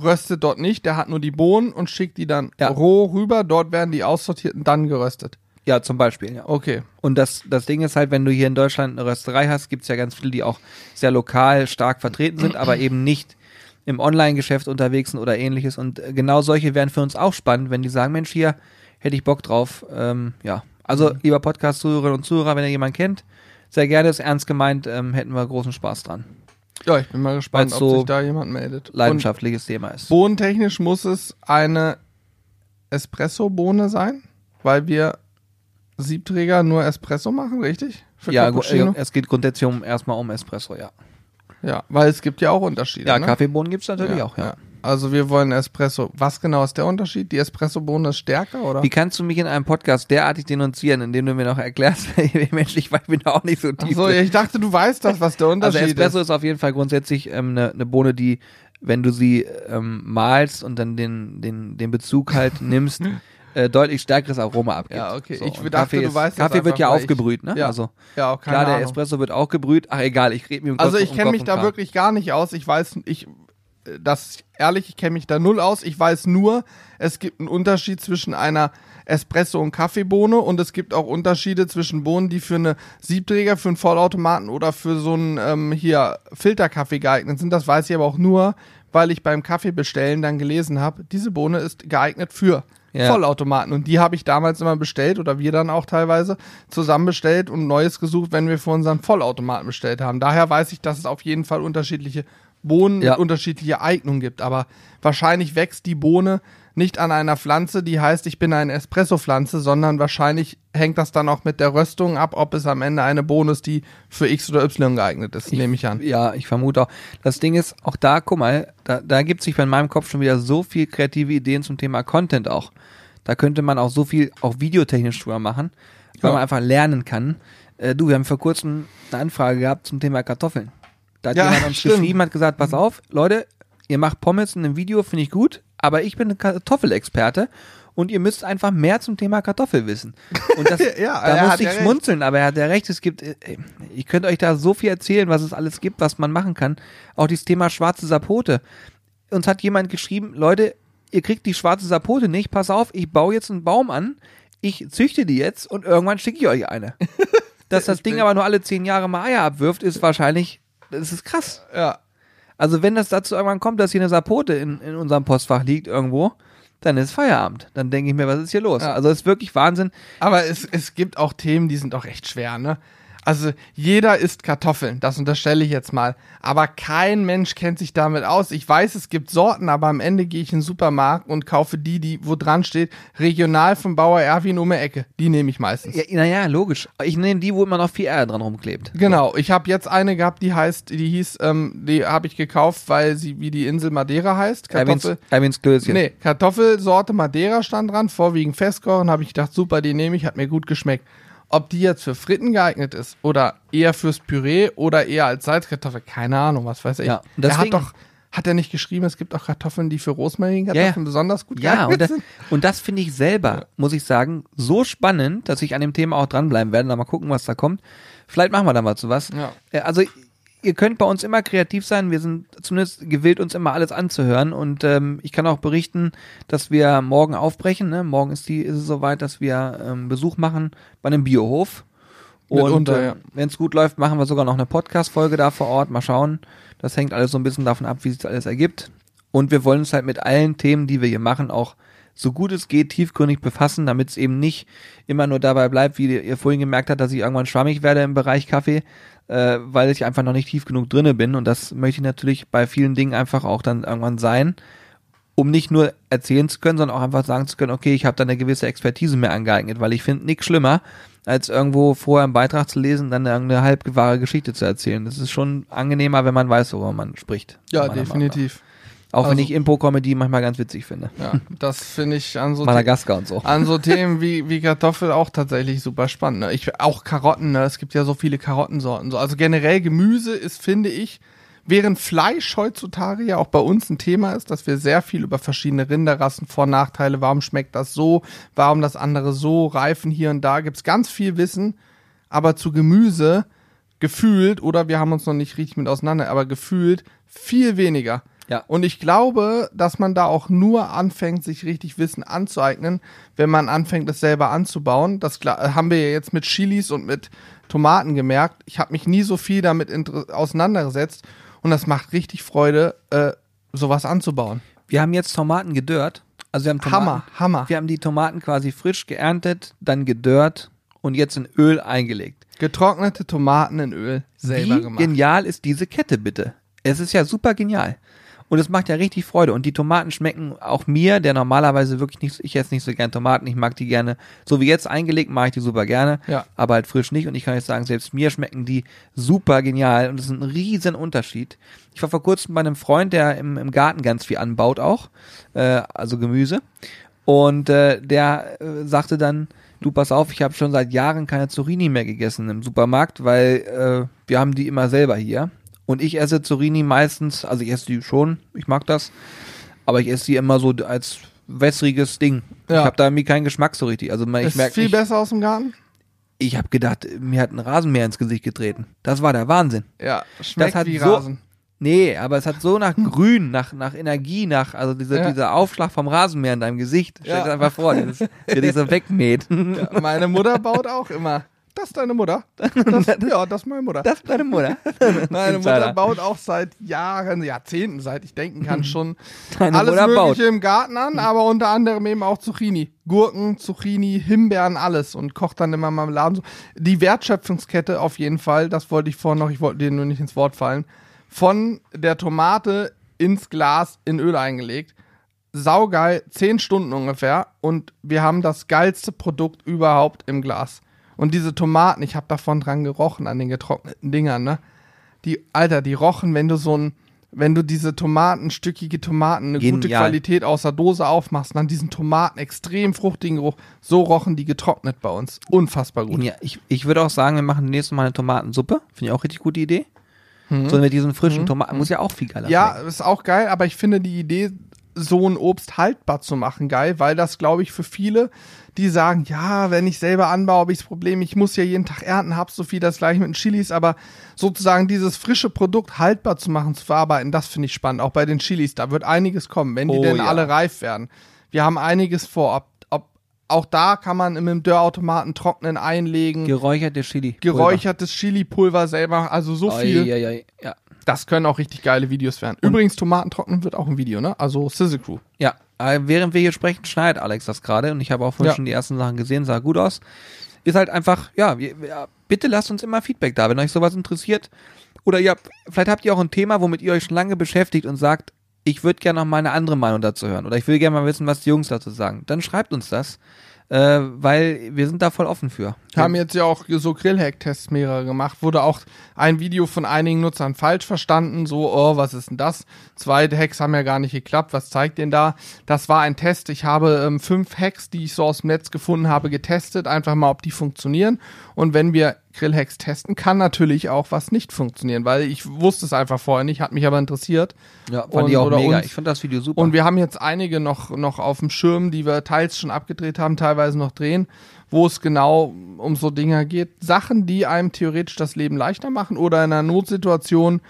röstet dort nicht, der hat nur die Bohnen und schickt die dann Ja. roh rüber, dort werden die aussortiert und dann geröstet. ja, zum Beispiel. Ja. Okay. Und das, das Ding ist halt, wenn du hier in Deutschland eine Rösterei hast, gibt's ja ganz viele, die auch sehr lokal stark vertreten sind, aber eben nicht im Online-Geschäft unterwegs sind oder ähnliches. Und äh, genau solche wären für uns auch spannend, wenn die sagen, Mensch, hier hätte ich Bock drauf. Ähm, ja, also lieber Podcast-Zuhörerinnen und Zuhörer, wenn ihr jemanden kennt, sehr gerne, ist ernst gemeint, ähm, hätten wir großen Spaß dran. Ja, ich bin mal gespannt, Weil's ob so sich da jemand meldet. Leidenschaftliches Thema ist. Und bohnentechnisch muss es eine Espresso-Bohne sein, weil wir Siebträger nur Espresso machen, richtig? Für Ja, Cappuccino? es geht grundsätzlich um, erstmal um Espresso, ja. Ja, weil es gibt ja auch Unterschiede. Ja, ne? Kaffeebohnen gibt's natürlich auch, ja. Also wir wollen Espresso. Was genau ist der Unterschied? Die Espresso-Bohne ist stärker, oder? Wie kannst du mich in einem Podcast derartig denunzieren, indem du mir noch erklärst, Mensch, ich bin da auch nicht so tief. Achso, ich dachte, du weißt das, was der also Unterschied Espresso ist. ist auf jeden Fall grundsätzlich eine ähm, ne- ne Bohne, die, wenn du sie ähm, malst und dann den, den, den Bezug halt nimmst, äh, deutlich stärkeres Aroma abgibt. Ja, okay. So, Ich dachte, du ist, weißt Kaffee wird ja aufgebrüht, ne? Ja. Also Ja, auch keine klar, der Ahnung. Espresso wird auch gebrüht. Ach egal, ich rede mir um Also Kopf- ich um kenne Kopf mich da wirklich gar nicht aus. Ich weiß, ich, das ehrlich, ich kenne mich da null aus. Ich weiß nur, es gibt einen Unterschied zwischen einer Espresso und Kaffeebohne und es gibt auch Unterschiede zwischen Bohnen, die für eine Siebträger, für einen Vollautomaten oder für so einen ähm, hier Filterkaffee geeignet sind. Das weiß ich aber auch nur, weil ich beim Kaffee bestellen dann gelesen habe, diese Bohne ist geeignet für Ja. Vollautomaten. Und die habe ich damals immer bestellt oder wir dann auch teilweise zusammen bestellt und Neues gesucht, wenn wir für unseren Vollautomaten bestellt haben. Daher weiß ich, dass es auf jeden Fall unterschiedliche Bohnen Ja. mit unterschiedliche Eignung gibt. Aber wahrscheinlich wächst die Bohne nicht an einer Pflanze, die heißt, ich bin eine Espresso-Pflanze, sondern wahrscheinlich hängt das dann auch mit der Röstung ab, ob es am Ende eine Bohne ist, die für X oder Y geeignet ist, nehme ich an. Ja, ich vermute auch. Das Ding ist, auch da, guck mal, da, da gibt sich bei meinem Kopf schon wieder so viel kreative Ideen zum Thema Content auch. Da könnte man auch so viel auch videotechnisch drüber machen, weil Ja. man einfach lernen kann. Äh, du, wir haben vor kurzem eine Anfrage gehabt zum Thema Kartoffeln. Da hat Ja, jemand uns stimmt. geschrieben, hat gesagt, pass auf, Leute, ihr macht Pommes in einem Video, finde ich gut, aber ich bin ein Kartoffelexperte und ihr müsst einfach mehr zum Thema Kartoffel wissen. Und das, Ja, da musste ich ja recht. schmunzeln, aber er hat ja recht, es gibt, äh, ich könnte euch da so viel erzählen, was es alles gibt, was man machen kann. Auch dieses Thema schwarze Sapote. Uns hat jemand geschrieben, Leute, ihr kriegt die schwarze Sapote nicht, pass auf, ich baue jetzt einen Baum an, ich züchte die jetzt und irgendwann schicke ich euch eine. Dass das Ding aber nur alle zehn Jahre mal Eier abwirft, ist wahrscheinlich, das ist krass. Ja. Also wenn das dazu irgendwann kommt, dass hier eine Sapote in, in unserem Postfach liegt irgendwo, dann ist Feierabend. Dann denke ich mir, was ist hier los? Ja. Also es ist wirklich Wahnsinn. Aber es, es gibt auch Themen, die sind auch echt schwer, ne? Also jeder isst Kartoffeln, das unterstelle ich jetzt mal. Aber kein Mensch kennt sich damit aus. Ich weiß, es gibt Sorten, aber am Ende gehe ich in den Supermarkt und kaufe die, die, wo dran steht, regional vom Bauer Erwin um die Ecke. Die nehme ich meistens. Ja, naja, logisch. Ich nehme die, wo immer noch viel R dran rumklebt. Genau, ich habe jetzt eine gehabt, die heißt, die hieß, ähm, die habe ich gekauft, weil sie wie die Insel Madeira heißt. Erwins, Kartoffel. Erwins Klößchen. Nee, Kartoffelsorte Madeira stand dran, vorwiegend festkochen, habe ich gedacht, super, die nehme ich, hat mir gut geschmeckt. Ob die jetzt für Fritten geeignet ist oder eher fürs Püree oder eher als Salzkartoffel, keine Ahnung, was weiß ich. Ja, er hat doch, hat er nicht geschrieben, es gibt auch Kartoffeln, die für Rosmarinkartoffeln Ja, ja. besonders gut Ja, geeignet und das, sind? und das finde ich selber, muss ich sagen, so spannend, dass ich an dem Thema auch dranbleiben werde. Mal gucken, was da kommt. Vielleicht machen wir da mal zu was. Ja. Äh, Also ihr könnt bei uns immer kreativ sein. Wir sind zumindest gewillt, uns immer alles anzuhören. Und ähm, ich kann auch berichten, dass wir morgen aufbrechen. Ne? Morgen ist, die, ist es soweit, dass wir ähm, Besuch machen bei einem Biohof. Und äh, ja. wenn es gut läuft, machen wir sogar noch eine Podcast-Folge da vor Ort. Mal schauen. Das hängt alles so ein bisschen davon ab, wie sich alles ergibt. Und wir wollen uns halt mit allen Themen, die wir hier machen, auch so gut es geht tiefgründig befassen, damit es eben nicht immer nur dabei bleibt, wie ihr vorhin gemerkt habt, dass ich irgendwann schwammig werde im Bereich Kaffee, äh, weil ich einfach noch nicht tief genug drinne bin. Und das möchte ich natürlich bei vielen Dingen einfach auch dann irgendwann sein, um nicht nur erzählen zu können, sondern auch einfach sagen zu können, okay, ich habe da eine gewisse Expertise mehr angeeignet, weil ich finde nichts schlimmer, als irgendwo vorher einen Beitrag zu lesen, dann irgendeine halbgewahre Geschichte zu erzählen. Das ist schon angenehmer, wenn man weiß, worüber man spricht. Ja, definitiv. Auch wenn Also- ich Impro-Comedy manchmal ganz witzig finde. Ja, das finde ich an so Madagaskar und so. an so Themen wie, wie Kartoffel auch tatsächlich super spannend. Ne? Ich, auch Karotten, ne? es gibt ja so viele Karottensorten. So. Also generell Gemüse ist, finde ich, während Fleisch heutzutage ja auch bei uns ein Thema ist, dass wir sehr viel über verschiedene Rinderrassen, Vor- und Nachteile, warum schmeckt das so, warum das andere so, Reifen hier und da, gibt's ganz viel Wissen, aber zu Gemüse gefühlt, oder wir haben uns noch nicht richtig mit auseinander, aber gefühlt viel weniger. Ja. Und ich glaube, dass man da auch nur anfängt, sich richtig Wissen anzueignen, wenn man anfängt, es selber anzubauen. Das klar- haben wir ja jetzt mit Chilis und mit Tomaten gemerkt. Ich habe mich nie so viel damit auseinandergesetzt und das macht richtig Freude, äh, sowas anzubauen. Wir haben jetzt Tomaten gedörrt. Also wir haben Tomaten, Hammer, Hammer. Wir haben die Tomaten quasi frisch geerntet, dann gedörrt und jetzt in Öl eingelegt. Getrocknete Tomaten in Öl selber Wie gemacht. genial ist diese Kette bitte? Es ist ja super genial. Und es macht ja richtig Freude. Und die Tomaten schmecken auch mir, der normalerweise wirklich nicht, ich esse nicht so gern Tomaten, ich mag die gerne, so wie jetzt eingelegt, mache ich die super gerne, Ja. aber halt frisch nicht. Und ich kann jetzt sagen, selbst mir schmecken die super genial. Und das ist ein riesen Unterschied. Ich war vor kurzem bei einem Freund, der im, im Garten ganz viel anbaut auch, äh, also Gemüse. Und äh, der äh, sagte dann, du pass auf, ich habe schon seit Jahren keine Zucchini mehr gegessen im Supermarkt, weil äh, wir haben die immer selber hier. Und ich esse Zucchini meistens, also ich esse die schon, ich mag das, aber ich esse die immer so als wässriges Ding. Ja. Ich habe da irgendwie keinen Geschmack so richtig. Also ich ist merke viel nicht, besser aus dem Garten? ich habe gedacht, mir hat ein Rasenmäher ins Gesicht getreten. Das war der Wahnsinn. Ja, schmeckt hat wie so- Rasen. Nee, aber es hat so nach Grün, nach, nach Energie, nach, also diese, Ja. dieser Aufschlag vom Rasenmäher in deinem Gesicht. Stell Ja. dir einfach vor, das, der dich so wegmäht. Ja, meine Mutter baut auch immer. Das ist deine Mutter? Das, ja, das ist meine Mutter. Das ist deine Mutter. Meine. Mutter baut auch seit Jahren, Jahrzehnten, seit ich denken kann, schon Deine alles Mutter Mögliche baut. im Garten an, aber unter anderem eben auch Zucchini. Gurken, Zucchini, Himbeeren, alles und kocht dann immer Marmeladen. So. Die Wertschöpfungskette auf jeden Fall, das wollte ich vorhin noch, ich wollte dir nur nicht ins Wort fallen, von der Tomate ins Glas in Öl eingelegt. Saugeil, zehn Stunden ungefähr und wir haben das geilste Produkt überhaupt im Glas. Und diese Tomaten, ich habe davon dran gerochen an den getrockneten Dingern, ne? Die, Alter, die rochen, wenn du so ein, wenn du diese Tomaten, stückige Tomaten, eine gute Genial. Qualität aus der Dose aufmachst, und dann diesen Tomaten, extrem fruchtigen Geruch, so rochen die getrocknet bei uns. Unfassbar gut. Ja, ich, ich würde auch sagen, wir machen nächstes Mal eine Tomatensuppe. Finde ich auch richtig gute Idee. So mit diesen frischen Tomaten. Muss ja auch viel geiler Mhm. Ja, schmecken. ist auch geil, aber ich finde die Idee, so ein Obst haltbar zu machen, geil, weil das, glaube ich, für viele, die sagen, ja, wenn ich selber anbaue, habe ich das Problem, ich muss ja jeden Tag ernten, hab so viel das gleich mit den Chilis, aber sozusagen dieses frische Produkt haltbar zu machen, zu verarbeiten, das finde ich spannend. Auch bei den Chilis, da wird einiges kommen, wenn die Oh denn ja. alle reif werden. Wir haben einiges vor. Ob, ob, auch da kann man im Dörrautomaten trocknen einlegen. Geräucherte Chili. Geräuchertes Chili-Pulver selber, also so viel. Oi, oi, oi. Ja. Das können auch richtig geile Videos werden. Übrigens, Tomatentrocknen wird auch ein Video, ne? Also Sizzle Crew. Ja, während wir hier sprechen, schneidet Alex das gerade und ich habe auch vorhin Ja. schon die ersten Sachen gesehen, sah gut aus. Ist halt einfach, ja, bitte lasst uns immer Feedback da, wenn euch sowas interessiert. Oder ihr habt, vielleicht habt ihr auch ein Thema, womit ihr euch schon lange beschäftigt und sagt, ich würde gerne noch mal eine andere Meinung dazu hören oder ich will gerne mal wissen, was die Jungs dazu sagen. Dann schreibt uns das, äh, weil wir sind da voll offen für. Haben jetzt ja auch so Grillhack-Tests mehrere gemacht. Wurde auch ein Video von einigen Nutzern falsch verstanden. So, oh, was ist denn das? Zwei Hacks haben ja gar nicht geklappt. Was zeigt denn da? Das war ein Test. Ich habe ähm, fünf Hacks, die ich so aus dem Netz gefunden habe, getestet. Einfach mal, ob die funktionieren. Und wenn wir Grillhacks testen, kann natürlich auch was nicht funktionieren, weil ich wusste es einfach vorher nicht, hat mich aber interessiert. Ja, fand Und- ich auch oder mega. uns- Ich fand das Video super. Und wir haben jetzt einige noch, noch auf dem Schirm, die wir teils schon abgedreht haben, teilweise noch drehen, wo es genau um so Dinge geht. Sachen, die einem theoretisch das Leben leichter machen oder in einer Notsituation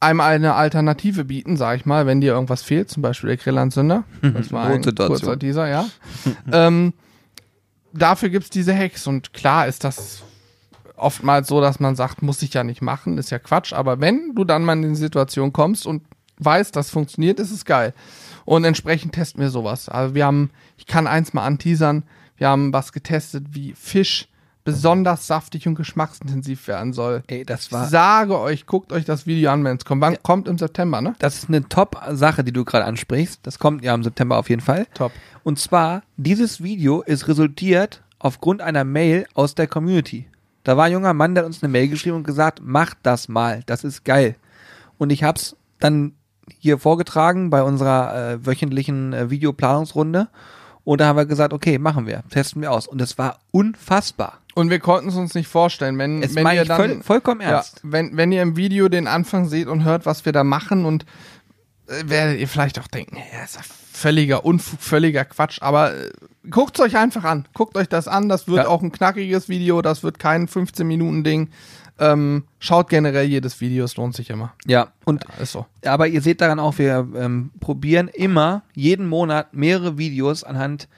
einem eine Alternative bieten, sag ich mal, wenn dir irgendwas fehlt, zum Beispiel der Grillanzünder. Das war ein kurzer Teaser, ja. ähm, dafür gibt's diese Hacks und klar ist das oftmals so, dass man sagt, muss ich ja nicht machen, ist ja Quatsch, aber wenn du dann mal in die Situation kommst und weißt, das funktioniert, ist es geil. Und entsprechend testen wir sowas. Also wir haben, ich kann eins mal anteasern, wir haben was getestet, wie Fisch besonders saftig und geschmacksintensiv werden soll. Ey, das Ich war, sage euch, guckt euch das Video an, wenn es kommt. Wann kommt im September, ne? das ist eine Top-Sache, die du gerade ansprichst. Das kommt ja im September auf jeden Fall. Top. Und zwar, dieses Video ist resultiert aufgrund einer Mail aus der Community. Da war ein junger Mann, der hat uns eine Mail geschrieben und gesagt, macht das mal, das ist geil. Und ich hab's dann hier vorgetragen bei unserer äh, wöchentlichen äh, Videoplanungsrunde. Und da haben wir gesagt, okay, machen wir, testen wir aus. Und es war unfassbar. Und wir konnten es uns nicht vorstellen, wenn, Es wenn meine ihr dann voll, vollkommen Ja, ernst. wenn, wenn ihr im Video den Anfang seht und hört, was wir da machen und äh, werdet ihr vielleicht auch denken, ja, ist ja völliger Unfug, völliger Quatsch, aber äh, guckt es euch einfach an. Guckt euch das an, das wird Ja. auch ein knackiges Video, das wird kein 15-Minuten-Ding. Ähm, schaut generell jedes Video, es lohnt sich immer. Ja, und Ja, ist so. aber ihr seht daran auch, wir ähm, probieren immer jeden Monat mehrere Videos anhand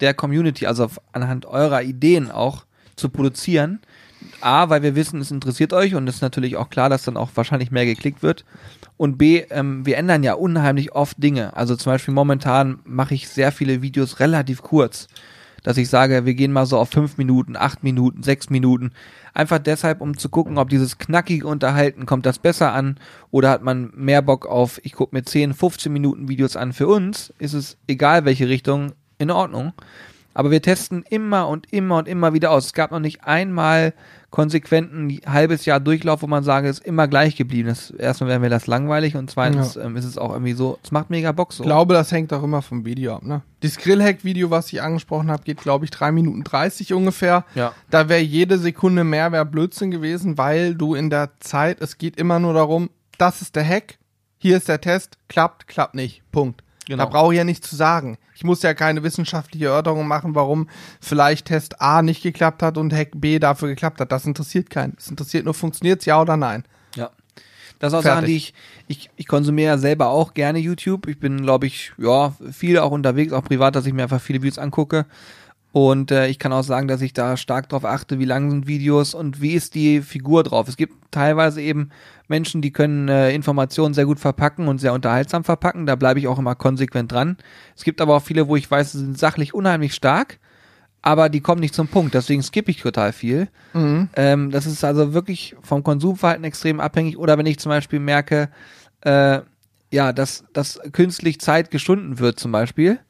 der Community, also anhand eurer Ideen auch zu produzieren. A, weil wir wissen, es interessiert euch und es ist natürlich auch klar, dass dann auch wahrscheinlich mehr geklickt wird. Und B, ähm, wir ändern ja unheimlich oft Dinge. Also zum Beispiel momentan mache ich sehr viele Videos relativ kurz. Dass ich sage, wir gehen mal so auf fünf Minuten, acht Minuten, sechs Minuten. Einfach deshalb, um zu gucken, ob dieses knackige Unterhalten, kommt das besser an oder hat man mehr Bock auf, ich gucke mir 10, 15 Minuten Videos an. Für uns ist es egal, welche Richtung, in Ordnung. Aber wir testen immer und immer und immer wieder aus. Es gab noch nicht einmal konsequenten halbes Jahr Durchlauf, wo man sage, es ist immer gleich geblieben. Das, erstmal wäre mir das langweilig und zweitens ähm, ist es auch irgendwie so, es macht mega Bock so. Ich glaube, das hängt auch immer vom Video ab, ne? Das Grillhack-Video, was ich angesprochen habe, geht, glaube ich, 3 Minuten 30 ungefähr. Ja. Da wäre jede Sekunde mehr wär Blödsinn gewesen, weil du in der Zeit, es geht immer nur darum, das ist der Hack, hier ist der Test, klappt, klappt nicht. Punkt. Genau. Da brauche ich ja nichts zu sagen. Ich muss ja keine wissenschaftliche Erörterung machen, warum vielleicht Test A nicht geklappt hat und Hack B dafür geklappt hat. Das interessiert keinen. Es interessiert nur, funktioniert's ja oder nein. Ja. Das sind auch Fertig. Sachen, die ich, ich, ich konsumiere ja selber auch gerne YouTube. Ich bin, glaube ich, ja, viel auch unterwegs, auch privat, dass ich mir einfach viele Videos angucke. Und äh, ich kann auch sagen, dass ich da stark drauf achte, wie lang sind Videos und wie ist die Figur drauf. Es gibt teilweise eben Menschen, die können äh, Informationen sehr gut verpacken und sehr unterhaltsam verpacken. Da bleibe ich auch immer konsequent dran. Es gibt aber auch viele, wo ich weiß, sie sind sachlich unheimlich stark, aber die kommen nicht zum Punkt. Deswegen skippe ich total viel. Ähm, das ist also wirklich vom Konsumverhalten extrem abhängig. Oder wenn ich zum Beispiel merke, äh, ja, dass, dass künstlich Zeit geschunden wird zum Beispiel,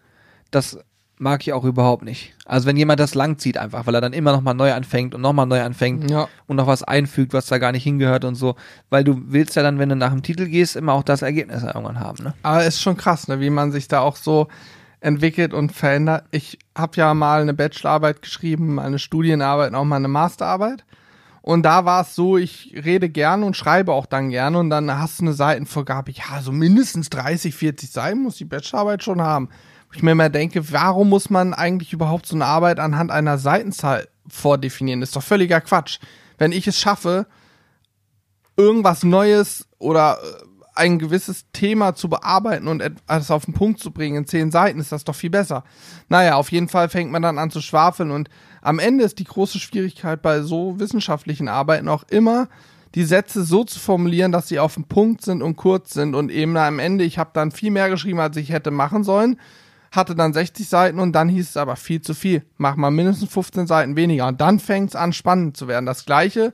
das mag ich auch überhaupt nicht. Also wenn jemand das lang zieht einfach, weil er dann immer nochmal neu anfängt und nochmal neu anfängt Ja. und noch was einfügt, was da gar nicht hingehört und so. Weil du willst ja dann, wenn du nach dem Titel gehst, immer auch das Ergebnis irgendwann haben, ne? Aber es ist schon krass, ne, wie man sich da auch so entwickelt und verändert. Ich habe ja mal eine Bachelorarbeit geschrieben, eine Studienarbeit und auch mal eine Masterarbeit. Und da war es so, ich rede gerne und schreibe auch dann gerne und dann hast du eine Seitenvorgabe, ja, so mindestens 30, 40 Seiten muss die Bachelorarbeit schon haben. Ich mir immer denke, warum muss man eigentlich überhaupt so eine Arbeit anhand einer Seitenzahl vordefinieren? Das ist doch völliger Quatsch. Wenn ich es schaffe, irgendwas Neues oder äh, ein gewisses Thema zu bearbeiten und etwas auf den Punkt zu bringen in zehn Seiten, ist das doch viel besser. Naja, auf jeden Fall fängt man dann an zu schwafeln und am Ende ist die große Schwierigkeit bei so wissenschaftlichen Arbeiten auch immer, die Sätze so zu formulieren, dass sie auf den Punkt sind und kurz sind und eben am Ende, ich habe dann viel mehr geschrieben, als ich hätte machen sollen, hatte dann 60 Seiten und dann hieß es aber viel zu viel. Mach mal mindestens 15 Seiten weniger und dann fängt es an spannend zu werden. Das gleiche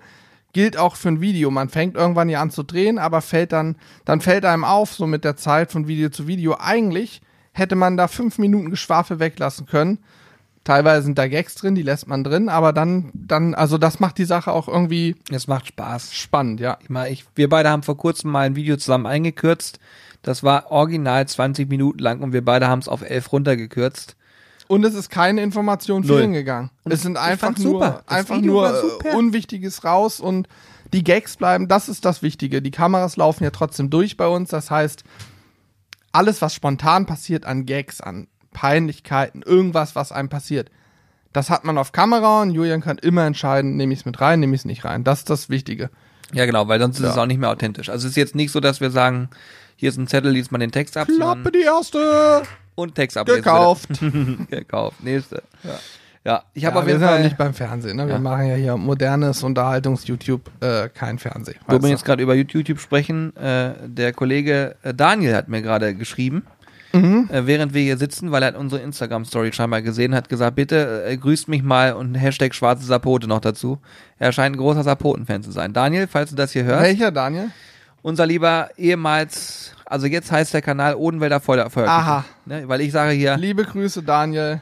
gilt auch für ein Video. Man fängt irgendwann ja an zu drehen, aber fällt dann, dann fällt einem auf, so mit der Zeit von Video zu Video. Eigentlich hätte man da fünf Minuten Geschwafel weglassen können. Teilweise sind da Gags drin, die lässt man drin, aber dann, dann, also das macht die Sache auch irgendwie Es macht Spaß. spannend, ja. Ich mal, ich, wir beide haben vor kurzem mal ein Video zusammen eingekürzt. Das war original 20 Minuten lang und wir beide haben es auf 11 runtergekürzt. Und es ist keine Information fehlen gegangen. Es sind einfach nur, einfach Video nur äh. Unwichtiges raus und die Gags bleiben, das ist das Wichtige. Die Kameras laufen ja trotzdem durch bei uns. Das heißt, alles, was spontan passiert an Gags, an Peinlichkeiten, irgendwas, was einem passiert, das hat man auf Kamera und Julian kann immer entscheiden, nehme ich es mit rein, nehme ich es nicht rein. Das ist das Wichtige. Ja, genau, weil sonst ist Ja. es auch nicht mehr authentisch. Also es ist jetzt nicht so, dass wir sagen, hier ist ein Zettel, liest man den Text ab, Klappe die erste! und Text ablesen. Gekauft. Gekauft. Nächste. Ja. Ja, ich habe Ja, auf wir jeden sind ja Fall. nicht beim Fernsehen, ne? Wir Ja. machen ja hier modernes Unterhaltungs-YouTube, äh, kein Fernsehen. wo wir jetzt gerade über YouTube sprechen, äh, der Kollege äh, Daniel hat mir gerade geschrieben, Mhm. äh, während wir hier sitzen, weil er unsere Instagram-Story scheinbar gesehen, hat gesagt, bitte äh, grüßt mich mal und Hashtag schwarze Sapote noch dazu. Er scheint ein großer Sapoten-Fan zu sein. Daniel, falls du das hier hörst, Welcher, Daniel? Unser lieber ehemals, also jetzt heißt der Kanal Odenwälder Feuer, Feuerküche. Aha. Ne, weil ich sage hier Liebe Grüße, Daniel.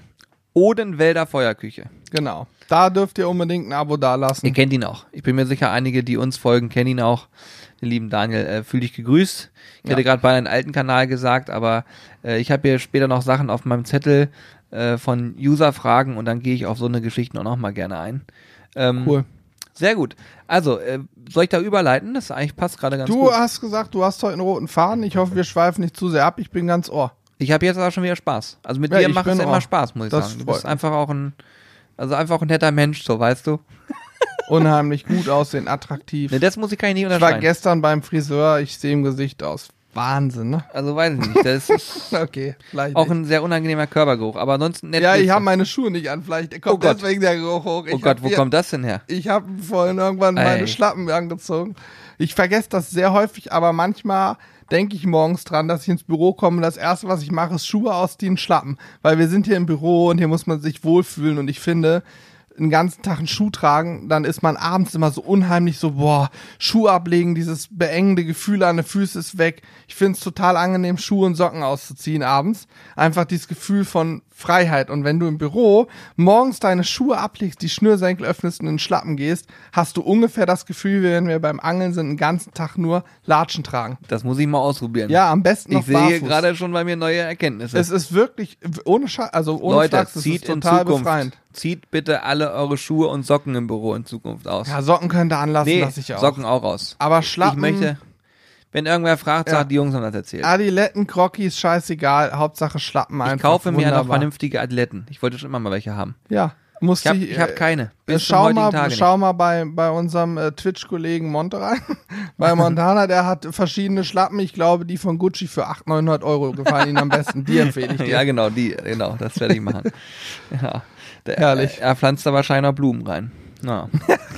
Odenwälder Feuerküche. Genau. Da dürft ihr unbedingt ein Abo Ihr dalassen. kennt ihn auch. Ich bin mir sicher, einige, die uns folgen, kennen ihn auch. Den lieben Daniel, äh, fühl dich gegrüßt. Ich Ja. hätte gerade bei einem alten Kanal gesagt, aber äh, ich habe hier später noch Sachen auf meinem Zettel äh, von User-Fragen und dann gehe ich auf so eine Geschichten auch noch mal gerne ein. Ähm, Cool. Sehr gut. Also, äh, soll ich da überleiten? Das eigentlich passt gerade ganz Du gut. hast gesagt, du hast heute einen roten Faden. Ich hoffe, wir schweifen nicht zu sehr ab. Ich bin ganz ohr. Ich habe jetzt auch schon wieder Spaß. Also mit Ja, dir macht es immer. Spaß, muss ich Das sagen. Du bist einfach auch ein, also einfach ein netter Mensch, so weißt du. Unheimlich gut aussehen, attraktiv. Ne, das muss ich ich nicht ich war gestern beim Friseur. Ich sehe im Gesicht aus. Wahnsinn, ne? Also weiß ich nicht. Das ist Okay, vielleicht auch nicht. ein sehr unangenehmer Körpergeruch. Aber ansonsten nett. Ja, ich habe meine Schuhe nicht an. Vielleicht kommt Oh Gott. deswegen der Geruch hoch. Oh Ich Gott, hab wo hier- kommt das denn her? Ich habe vorhin irgendwann meine Ey. Schlappen angezogen. Ich vergesse das sehr häufig, aber manchmal denke ich morgens dran, dass ich ins Büro komme. Das erste, was ich mache, ist Schuhe ausziehen, Schlappen. Weil wir sind hier im Büro und hier muss man sich wohlfühlen. Und ich finde, den ganzen Tag einen Schuh tragen, dann ist man abends immer so unheimlich so, boah, Schuh ablegen, dieses beengende Gefühl an den Füßen ist weg. Ich finde es total angenehm, Schuhe und Socken auszuziehen abends. Einfach dieses Gefühl von Freiheit. Und wenn du im Büro morgens deine Schuhe ablegst, die Schnürsenkel öffnest und in den Schlappen gehst, hast du ungefähr das Gefühl, wie wenn wir beim Angeln sind, den ganzen Tag nur Latschen tragen. Das muss ich mal ausprobieren. Ja, am besten noch ich sehe hier gerade schon bei mir neue Erkenntnisse. Es ist wirklich, ohne Scha also ohne Leute, es zieht ist in total Zukunft, befreiend. zieht bitte alle eure Schuhe und Socken im Büro in Zukunft aus. Ja, Socken könnt ihr anlassen, nee, lass ich auch. Socken auch aus. Aber Schlappen, Ich möchte, Wenn irgendwer fragt, Ja. sagt, die Jungs haben das erzählt. Adiletten, Croquis, scheißegal. Hauptsache Schlappen einfach. ich kaufe mir ja noch Wunderbar. vernünftige Athleten. Ich wollte schon immer mal welche haben. Ja, muss Ich habe hab äh, keine. äh, Bis zum schau mal, Tage schau mal bei, bei unserem äh, Twitch-Kollegen Monte rein. bei Montana, der hat verschiedene Schlappen. Ich glaube, die von Gucci für 800, 900 Euro gefallen ihnen am besten. Die empfehle ich dir. Ja, genau, die, genau, das werde ich machen. ja. Der, Herrlich. Er pflanzt da wahrscheinlich noch Blumen rein. Na.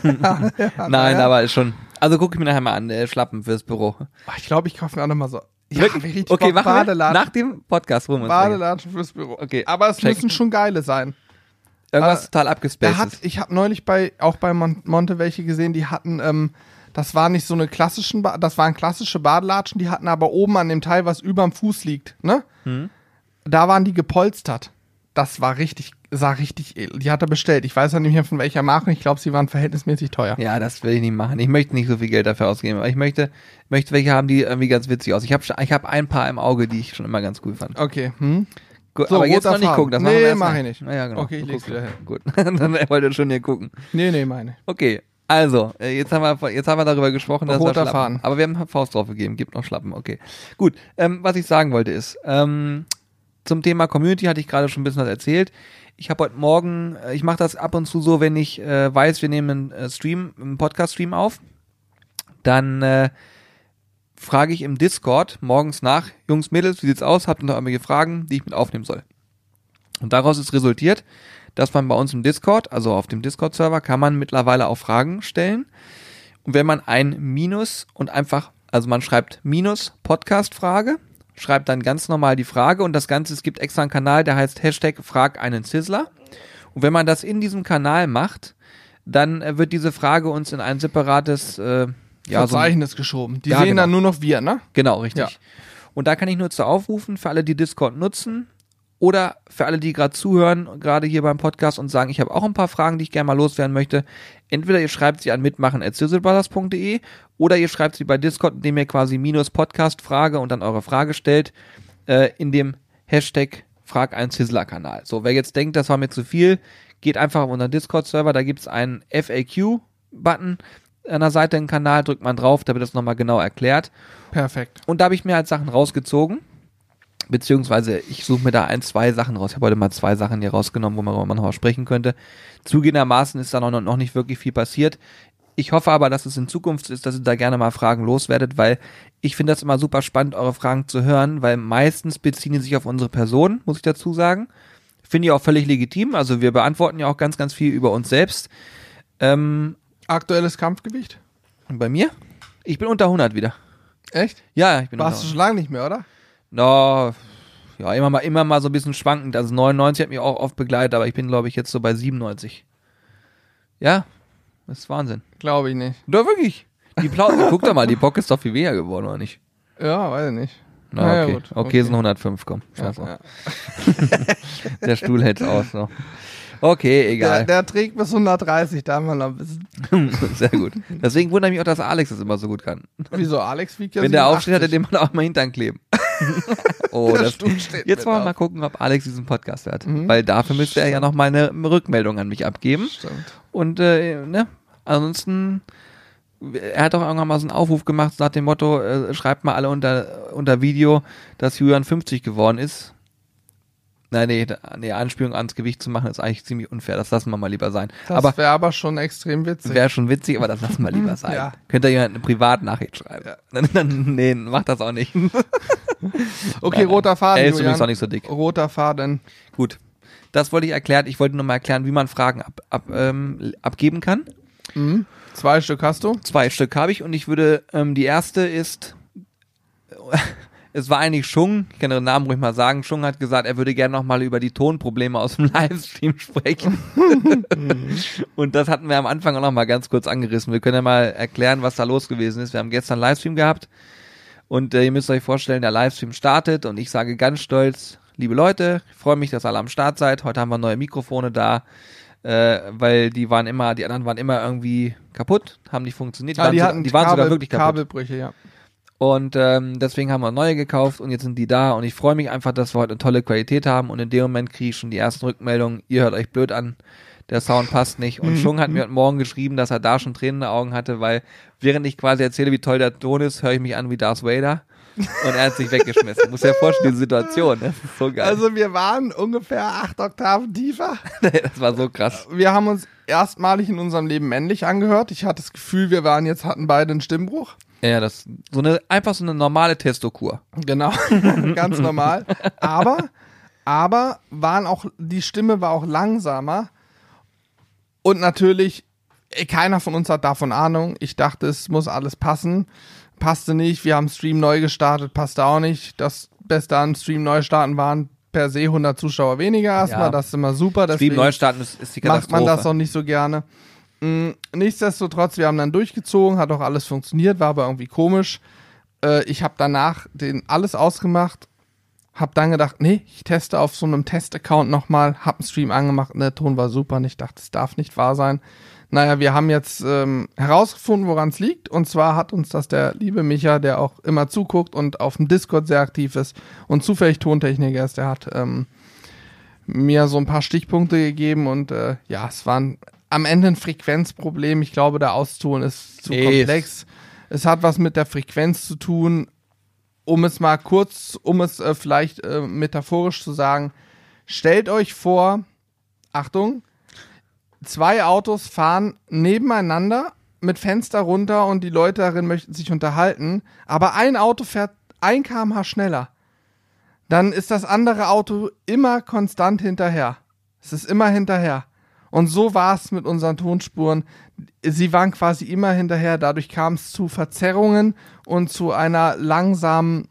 Nein, naja. aber ist schon. Also gucke ich mir nachher mal an, äh, Schlappen fürs Büro. Oh, ich glaube, ich kaufe mir auch nochmal so. Ja, okay, Bock. machen Badelatschen. nach dem Podcast holen wir uns. Badelatschen fürs Büro. Okay, Aber es check. müssen schon geile sein. Irgendwas äh, total abgespaced. hat, ich habe neulich bei auch bei Mon Monte welche gesehen, die hatten, ähm, das war nicht so eine klassischen, ba das waren klassische Badelatschen, die hatten aber oben an dem Teil, was überm Fuß liegt, ne? Hm. Da waren die gepolstert. Das war richtig, sah richtig. Die hat er bestellt. Ich weiß ja nicht mehr von welcher Marke. Ich glaube, sie waren verhältnismäßig teuer. Ja, das will ich nicht machen. Ich möchte nicht so viel Geld dafür ausgeben. Aber ich möchte, möchte welche haben, die irgendwie ganz witzig aus. Ich habe ich hab ein paar im Auge, die ich schon immer ganz cool fand. Okay. Hm? Gut, So, aber jetzt noch nicht gucken. Das Nee, machen wir mach ich nicht. Ja, genau. Okay, ich leg's wieder hin. Gut. Dann wollte er schon hier gucken. Nee, nee, meine. Okay. Also, äh, jetzt haben wir, jetzt haben wir darüber gesprochen, dass Roter wir Schlappen. Faden. Aber wir haben Faust drauf gegeben, gibt noch Schlappen, okay. Gut, ähm, was ich sagen wollte ist, ähm, zum Thema Community hatte ich gerade schon ein bisschen was erzählt. Ich habe heute Morgen, äh, ich mache das ab und zu so, wenn ich äh, weiß, wir nehmen einen äh, Stream, einen Podcast-Stream auf, dann äh, frage ich im Discord morgens nach, Jungs, Mädels, wie sieht's aus? Habt ihr noch irgendwelche Fragen, die ich mit aufnehmen soll? Und daraus ist resultiert, dass man bei uns im Discord, also auf dem Discord-Server, kann man mittlerweile auch Fragen stellen. Und wenn man ein Minus und einfach, also man schreibt Minus Podcast-Frage, schreibt dann ganz normal die Frage und das Ganze, es gibt extra einen Kanal, der heißt Hashtag Frag einen Sizzler. Und wenn man das in diesem Kanal macht, dann äh, wird diese Frage uns in ein separates, äh, ja, so ein, Verzeichnis geschoben. Die Ja, sehen genau. dann nur noch wir, ne? Genau, richtig. Ja. Und da kann ich nur zu aufrufen, für alle, die Discord nutzen oder für alle, die gerade zuhören, gerade hier beim Podcast und sagen, ich habe auch ein paar Fragen, die ich gerne mal loswerden möchte. Entweder ihr schreibt sie an mitmachen.sizzlebrothers.de oder ihr schreibt sie bei Discord, indem ihr quasi minus Podcast Frage und dann eure Frage stellt, äh, in dem Hashtag Frag einen Sizzler-Kanal. So, wer jetzt denkt, das war mir zu viel, geht einfach auf unseren Discord-Server, da gibt's einen FAQ-Button an der Seite im Kanal, drückt man drauf, da wird das nochmal genau erklärt. Perfekt. Und da habe ich mir halt Sachen rausgezogen. Beziehungsweise ich suche mir da ein, zwei Sachen raus. Ich habe heute mal zwei Sachen hier rausgenommen, wo man, wo man noch mal sprechen könnte. Zugehendermaßen ist da noch, noch nicht wirklich viel passiert. Ich hoffe aber, dass es in Zukunft ist, dass ihr da gerne mal Fragen loswerdet, weil ich finde das immer super spannend, eure Fragen zu hören, weil meistens beziehen die sich auf unsere Person, muss ich dazu sagen. Finde ich auch völlig legitim. Also wir beantworten ja auch ganz, ganz viel über uns selbst. Ähm, Aktuelles Kampfgewicht? und bei mir? Ich bin unter 100 wieder. Echt? Ja, ich bin Warst du unter schon lange nicht mehr, oder? No, ja, immer mal, immer mal so ein bisschen schwankend. Also 99 hat mich auch oft begleitet, aber ich bin, glaube ich, jetzt so bei 97. Ja, das ist Wahnsinn. Glaube ich nicht. Doch, wirklich. Die Plau Guck doch mal, die Bock ist doch viel weniger geworden, oder nicht? Ja, weiß ich nicht. Na, Na ja, okay. gut, okay. okay. sind 105, komm. Scheiß Ja, ja. Der Stuhl hält's aus, so. Okay, Der, egal. der trägt bis 130, da haben wir noch ein bisschen. Sehr gut. Deswegen wundert mich auch, dass Alex das immer so gut kann. Wieso? Alex wiegt ja Wenn der aufsteht, hat er 87. den Mann auch mal hintern kleben. oh, Der das, jetzt wollen wir auf. mal gucken, ob Alex diesen Podcast hört. Mhm. Weil dafür müsste er ja noch mal eine Rückmeldung an mich abgeben. Stimmt. Und äh, ne, ansonsten, er hat auch irgendwann mal so einen Aufruf gemacht nach dem Motto, äh, schreibt mal alle unter, unter Video, dass Julian 50 geworden ist. Nein, nee, nee, Anspielung ans Gewicht zu machen, ist eigentlich ziemlich unfair. Das lassen wir mal lieber sein. Das wäre aber schon extrem witzig. wäre schon witzig, aber das lassen wir lieber sein. Ja. Könnt ihr jemand eine Privatnachricht schreiben? Dann, dann, nee, macht das auch nicht. okay, roter Faden. Er ist übrigens auch nicht so dick. Roter Faden. Gut. Das wollte ich erklären. Ich wollte nur mal erklären, wie man Fragen ab, ab, ähm, abgeben kann. Mhm. Zwei Stück hast du. Zwei Stück habe ich und ich würde, ähm, die erste ist, es war eigentlich Schung, ich kann den Namen ruhig mal sagen, Schung hat gesagt, er würde gerne nochmal über die Tonprobleme aus dem Livestream sprechen. und das hatten wir am Anfang auch nochmal ganz kurz angerissen. Wir können ja mal erklären, was da los gewesen ist. Wir haben gestern Livestream gehabt und äh, ihr müsst euch vorstellen, der Livestream startet und ich sage ganz stolz, liebe Leute, ich freue mich, dass ihr alle am Start seid. Heute haben wir neue Mikrofone da. Äh, weil die waren immer, die anderen waren immer irgendwie kaputt, haben nicht funktioniert. Ah, waren die sogar- hatten die waren Kabel, sogar wirklich kaputt. Kabelbrüche, ja. Und ähm, deswegen haben wir neue gekauft und jetzt sind die da und ich freue mich einfach, dass wir heute eine tolle Qualität haben und in dem Moment kriege ich schon die ersten Rückmeldungen, ihr hört euch blöd an. der Sound passt nicht. Und Schung hat mir heute Morgen geschrieben, dass er da schon Tränen in den Augen hatte, weil während ich quasi erzähle, wie toll der Ton ist, höre ich mich an wie Darth Vader. Und er hat sich weggeschmissen. Muss dir vorstellen, diese Situation. Das ist so geil. Also wir waren ungefähr acht Oktaven tiefer. das war so krass. Wir haben uns erstmalig in unserem Leben männlich angehört. Ich hatte das Gefühl, wir waren jetzt, hatten beide einen Stimmbruch. Ja, das so eine einfach so eine normale Testokur. Genau, ganz normal. Aber, aber waren auch, die Stimme war auch langsamer. Und natürlich, keiner von uns hat davon Ahnung. Ich dachte, es muss alles passen. Passte nicht. Wir haben Stream neu gestartet, passte auch nicht. Das Beste an Stream neu starten waren per se 100 Zuschauer weniger erstmal. Ja. Das ist immer super. Stream deswegen- Neustarten ist, ist die macht Katastrophe. man das auch nicht so gerne. Mm, Nichtsdestotrotz, wir haben dann durchgezogen, hat auch alles funktioniert, war aber irgendwie komisch. Äh, ich habe danach den alles ausgemacht, habe dann gedacht, nee, ich teste auf so einem Test-Account nochmal, hab einen Stream angemacht, der Ton war super und ich dachte, das darf nicht wahr sein. Naja, wir haben jetzt ähm, herausgefunden, woran es liegt. Und zwar hat uns das der liebe Micha, der auch immer zuguckt und auf dem Discord sehr aktiv ist und zufällig Tontechniker ist, der hat ähm, mir so ein paar Stichpunkte gegeben und äh, ja, es waren am Ende ein Frequenzproblem. Ich glaube, der Auston ist zu Ist. komplex. Es hat was mit der Frequenz zu tun. Um es mal kurz, um es äh, vielleicht äh, metaphorisch zu sagen, stellt euch vor, Achtung, zwei Autos fahren nebeneinander mit Fenster runter und die Leute darin möchten sich unterhalten, aber ein Auto fährt ein kmh schneller dann ist das andere Auto immer konstant hinterher. Es ist immer hinterher. Und so war es mit unseren Tonspuren. Sie waren quasi immer hinterher. Dadurch kam es zu Verzerrungen und zu einer langsamen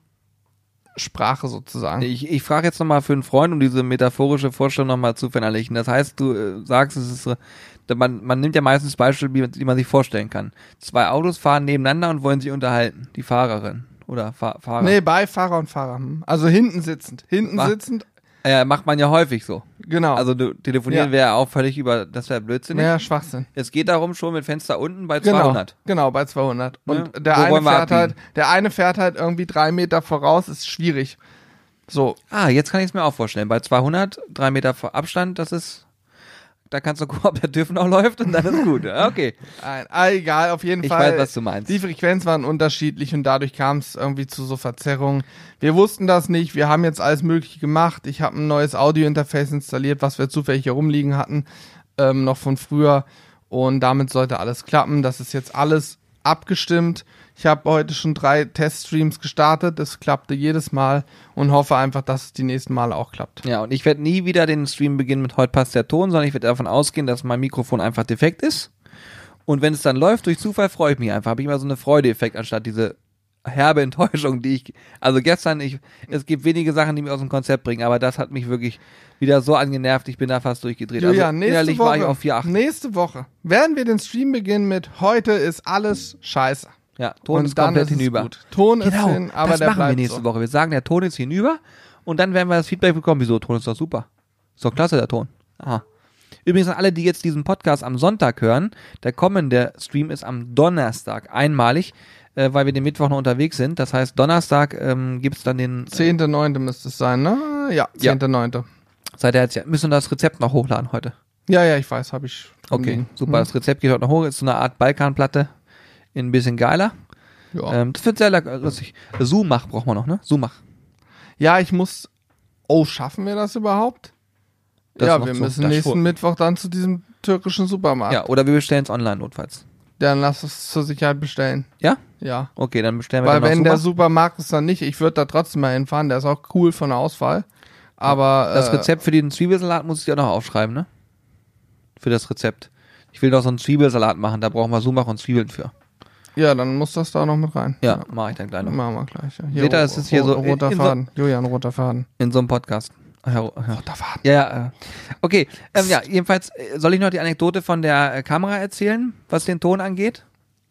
Sprache sozusagen. Ich, ich frage jetzt nochmal für einen Freund, um diese metaphorische Vorstellung nochmal zu verinnerlichen. Das heißt, du äh, sagst, es ist da- man, man nimmt ja meistens Beispiele, die, man- die man sich vorstellen kann. Zwei Autos fahren nebeneinander und wollen sich unterhalten. Die Fahrerin oder Fa Fahrer. Nee, Beifahrer und Fahrer. hm. Also hinten sitzend. Hinten Was? sitzend, Äh, macht man ja häufig so. genau. Also du, telefonieren Ja. wäre auch völlig über, das wäre blödsinnig. ja, Schwachsinn. Es geht darum schon mit Fenster unten bei Genau, 200. genau, bei 200. Und Ja. der Wo eine fährt halt, der eine fährt halt irgendwie drei Meter voraus, ist schwierig. So, Ah, jetzt kann ich es mir auch vorstellen. Bei 200, drei Meter Abstand, das ist, da kannst du gucken, ob der TÜV noch läuft und dann ist gut. Okay, ah, egal, auf jeden ich Fall. weiß, was du meinst. Die Frequenzen waren unterschiedlich und dadurch kam es irgendwie zu so Verzerrungen. Wir wussten das nicht, wir haben jetzt alles Mögliche gemacht. Ich habe ein neues Audio-Interface installiert, was wir zufällig hier rumliegen hatten, ähm, noch von früher. Und damit sollte alles klappen. Das ist jetzt alles abgestimmt. Ich habe heute schon drei Teststreams gestartet. Das klappte jedes Mal und hoffe einfach, dass es die nächsten Male auch klappt. Ja, und ich werde nie wieder den Stream beginnen mit heute passt der Ton, sondern ich werde davon ausgehen, dass mein Mikrofon einfach defekt ist. Und wenn es dann läuft, durch Zufall freue ich mich einfach. Habe ich immer so eine Freude-Effekt, anstatt diese herbe Enttäuschung, die ich, also gestern, ich, es gibt wenige Sachen, die mich aus dem Konzept bringen, aber das hat mich wirklich wieder so angenervt, ich bin da fast durchgedreht. Julian, also nächste innerlich Woche, war ich auf 4,8. nächste Woche werden wir den Stream beginnen mit heute ist alles scheiße. Ja, Ton und ist komplett ist es hinüber. gut. Ton Genau, ist hin, aber das der machen wir nächste so. Woche. Wir sagen, der Ton ist hinüber und dann werden wir das Feedback bekommen, wieso, Ton ist doch super. Ist doch klasse, der Ton. Aha. Übrigens an alle, die jetzt diesen Podcast am Sonntag hören, der kommende Stream ist am Donnerstag einmalig, äh, weil wir den Mittwoch noch unterwegs sind. Das heißt, Donnerstag ähm, gibt's dann den, äh, 10.9. müsste es sein, ne? Ja, Ja. 10.9. seid ihr jetzt, ja, müssen wir das Rezept noch hochladen heute. Ja, ja, ich weiß, habe ich. Okay, super. Das Rezept geht heute noch hoch. Ist so eine Art Balkanplatte. In ein bisschen geiler. Hm. Ja. Ähm, das wird sehr lecker- lustig. Sumach braucht man noch, ne? Sumach. ja, ich muss. Oh, schaffen wir das überhaupt? Das ja, wir so, müssen das nächsten. Mittwoch dann zu diesem türkischen Supermarkt. Ja, oder wir bestellen es online notfalls. Dann lass es zur Sicherheit bestellen. Ja? Ja. Okay, dann bestellen wir Weil wenn noch der. Supermarkt ist dann nicht, ich würde da trotzdem mal hinfahren, der ist auch cool von der Auswahl. Aber Das äh, Rezept für den Zwiebelsalat muss ich auch noch aufschreiben, ne? Für das Rezept. Ich will doch so einen Zwiebelsalat machen, da brauchen wir Sumach und Zwiebeln für. Ja, dann muss das da noch mit rein. Ja, mache ich dann gleich noch. Machen wir gleich. Ja. Seht ihr, es ist hier so roter in so- Faden. Julian, roter Faden. In so einem Podcast. Ja, ja. Roter Faden. Ja, ja. äh. Okay, ähm, ja, jedenfalls äh, soll ich noch die Anekdote von der äh, Kamera erzählen, was den Ton angeht?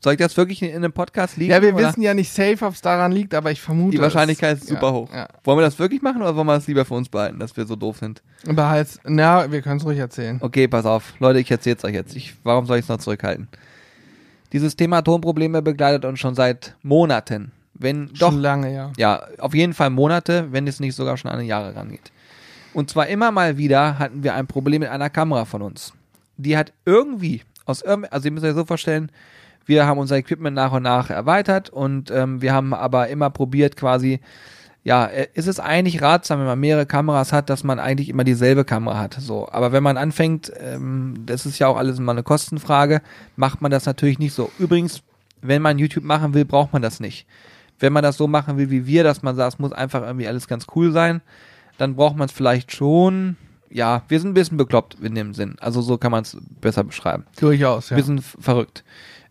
Soll ich das wirklich in, in einem Podcast liegen? Ja, wir oder? wissen ja nicht safe, ob es daran liegt, aber ich vermute. Die Wahrscheinlichkeit es, ist super ja, hoch. Ja. Wollen wir das wirklich machen oder wollen wir das lieber für uns behalten, dass wir so doof sind? Aber halt, na, wir können es ruhig erzählen. Okay, pass auf. Leute, ich erzähl's euch jetzt. Ich, warum soll ich es noch zurückhalten? Dieses Thema Tonprobleme begleitet uns schon seit Monaten. Wenn doch, Schon lange, ja. ja, auf jeden Fall Monate, wenn es nicht sogar schon an Jahre rangeht. Und zwar immer mal wieder hatten wir ein Problem mit einer Kamera von uns. die hat irgendwie aus irgend, also ihr müsst euch so vorstellen, wir haben unser Equipment nach und nach erweitert und ähm, wir haben aber immer probiert quasi, ja, äh, ist es eigentlich ratsam, wenn man mehrere Kameras hat, dass man eigentlich immer dieselbe Kamera hat. So, aber wenn man anfängt, ähm, das ist ja auch alles immer eine Kostenfrage, macht man das natürlich nicht so. Übrigens, wenn man YouTube machen will, braucht man das nicht. Wenn man das so machen will wie wir, dass man sagt, es muss einfach irgendwie alles ganz cool sein, dann braucht man es vielleicht schon. Ja, wir sind ein bisschen bekloppt in dem Sinn. Also so kann man es besser beschreiben. Durchaus, ja. Bisschen f- verrückt.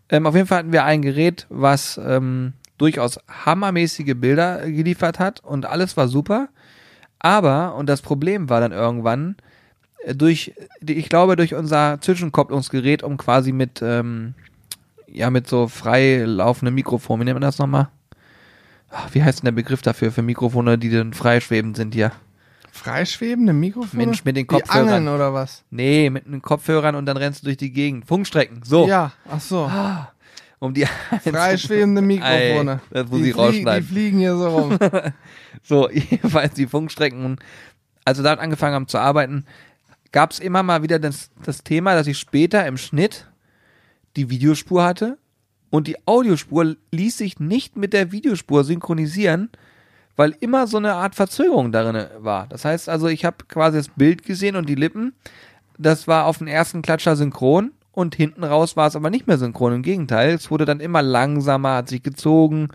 Ähm, auf jeden Fall hatten wir ein Gerät, was ähm, durchaus hammermäßige Bilder äh, geliefert hat und alles war super. Aber, und das Problem war dann irgendwann, äh, durch, die- ich glaube, durch unser Zwischenkopplungsgerät, um quasi mit, ähm, ja, mit so frei laufendem Mikrofon, wie nennt man das nochmal? Ach, Wie heißt denn der Begriff dafür, für Mikrofone, die dann freischwebend sind hier? Freischwebende Mikrofone? Mensch, mit den Die Kopfhörern. Angeln oder was? Nee, mit den Kopfhörern und dann rennst du durch die Gegend. Funkstrecken, so. Ja, ach so. Um die Freischwebende Mikrofone. Ey, das muss die, ich rausschneiden. die fliegen hier so rum. So, jedenfalls die Funkstrecken. Als wir damit angefangen haben zu arbeiten, gab es immer mal wieder das, das Thema, dass ich später im Schnitt die Videospur hatte und die Audiospur ließ sich nicht mit der Videospur synchronisieren, weil immer so eine Art Verzögerung darin war. Das heißt also, ich habe quasi das Bild gesehen und die Lippen, das war auf den ersten Klatscher synchron und hinten raus war es aber nicht mehr synchron. Im Gegenteil, es wurde dann immer langsamer, hat sich gezogen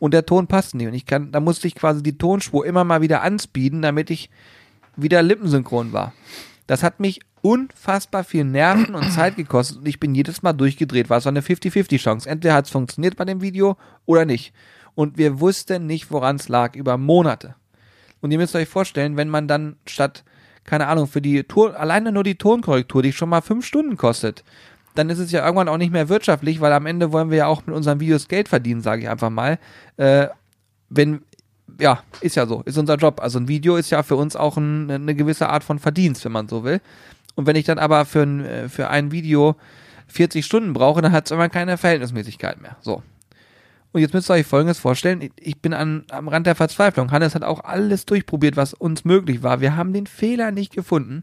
und der Ton passte nicht. Und ich kann, da musste ich quasi die Tonspur immer mal wieder anspeeden, damit ich wieder lippensynchron war. Das hat mich unfassbar viel Nerven und Zeit gekostet und ich bin jedes Mal durchgedreht. War so eine 50-50 Chance. Entweder hat es funktioniert bei dem Video oder nicht. Und wir wussten nicht, woran es lag, über Monate. Und ihr müsst euch vorstellen, wenn man dann statt, keine Ahnung, für die Ton, alleine nur die Tonkorrektur, die schon mal fünf Stunden kostet, dann ist es ja irgendwann auch nicht mehr wirtschaftlich, weil am Ende wollen wir ja auch mit unseren Videos Geld verdienen, sage ich einfach mal. Äh, wenn, ja, ist ja so, ist unser Job. Also ein Video ist ja für uns auch ein, eine gewisse Art von Verdienst, wenn man so will. Und wenn ich dann aber für ein, äh, für ein Video 40 Stunden brauche, dann hat es immer keine Verhältnismäßigkeit mehr. So. Und jetzt müsst ihr euch Folgendes vorstellen. Ich- bin an, am Rand der Verzweiflung. Hannes hat auch alles durchprobiert, was uns möglich war. Wir haben den Fehler nicht gefunden.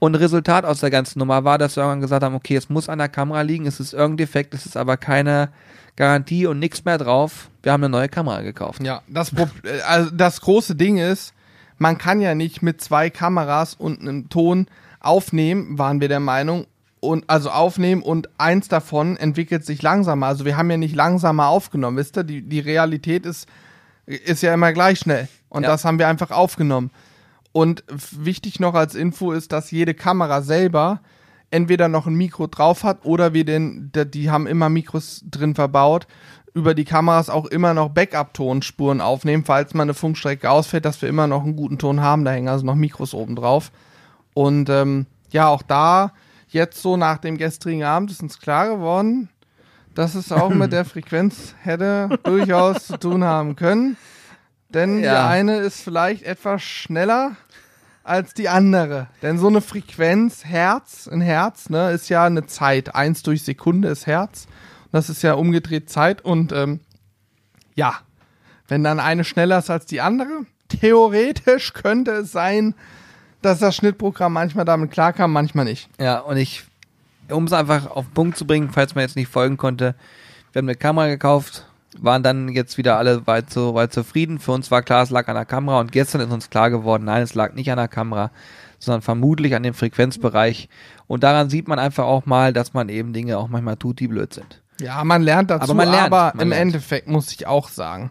Und Resultat aus der ganzen Nummer war, dass wir irgendwann gesagt haben, okay, es muss an der Kamera liegen, es ist irgendein Defekt, es ist aber keine Garantie und nichts mehr drauf. Wir haben eine neue Kamera gekauft. Ja, das, äh, also das große Ding ist, man kann ja nicht mit zwei Kameras und einem Ton aufnehmen, waren wir der Meinung, und also aufnehmen und eins davon entwickelt sich langsamer. Also wir haben ja nicht langsamer aufgenommen, wisst ihr? Die, die Realität ist, ist ja immer gleich schnell. Und Ja. das haben wir einfach aufgenommen. Und wichtig noch als Info ist, dass jede Kamera selber entweder noch ein Mikro drauf hat oder wir den, die, die haben immer Mikros drin verbaut, über die Kameras auch immer noch Backup-Tonspuren aufnehmen, falls mal eine Funkstrecke ausfällt, dass wir immer noch einen guten Ton haben. Da hängen also noch Mikros oben drauf. Und ähm, ja, auch da jetzt so nach dem gestrigen Abend ist uns klar geworden, dass es auch mit der Frequenz hätte durchaus zu tun haben können. Denn die Ja. eine ist vielleicht etwas schneller als die andere. Denn so eine Frequenz, Herz, ein Herz, ne, ist ja eine Zeit. Eins durch Sekunde ist Herz. Das ist ja umgedreht Zeit. Und ähm, ja, wenn dann eine schneller ist als die andere, theoretisch könnte es sein, dass das Schnittprogramm manchmal damit klarkam, manchmal nicht. Ja, und ich, um es einfach auf den Punkt zu bringen, falls man jetzt nicht folgen konnte, wir haben eine Kamera gekauft, waren dann jetzt wieder alle weit, so, weit zufrieden. Für uns war klar, es lag an der Kamera und gestern ist uns klar geworden, nein, es lag nicht an der Kamera, sondern vermutlich an dem Frequenzbereich. Und daran sieht man einfach auch mal, dass man eben Dinge auch manchmal tut, die blöd sind. Ja, man lernt dazu, Aber man lernt, aber man im lernt. Endeffekt muss ich auch sagen,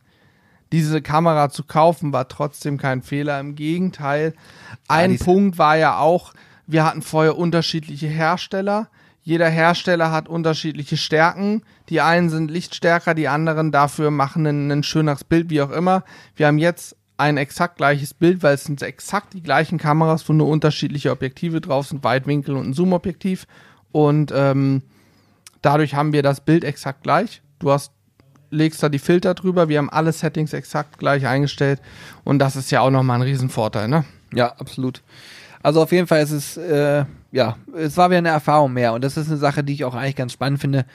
diese Kamera zu kaufen war trotzdem kein Fehler. Im Gegenteil, ein ist- Punkt war ja auch, wir hatten vorher unterschiedliche Hersteller. Jeder Hersteller hat unterschiedliche Stärken. Die einen sind lichtstärker, die anderen dafür machen ein, ein schöneres Bild, wie auch immer. Wir haben jetzt ein exakt gleiches Bild, weil es sind exakt die gleichen Kameras, wo nur unterschiedliche Objektive drauf sind, Weitwinkel und ein Zoomobjektiv. Und ähm, Dadurch haben wir das Bild exakt gleich. Du hast, legst da die Filter drüber. Wir haben alle Settings exakt gleich eingestellt. Und das ist ja auch nochmal ein Riesenvorteil, ne? Ja, absolut. Also auf jeden Fall ist es, äh, ja, es war wieder eine Erfahrung mehr und das ist eine Sache, die ich auch eigentlich ganz spannend finde.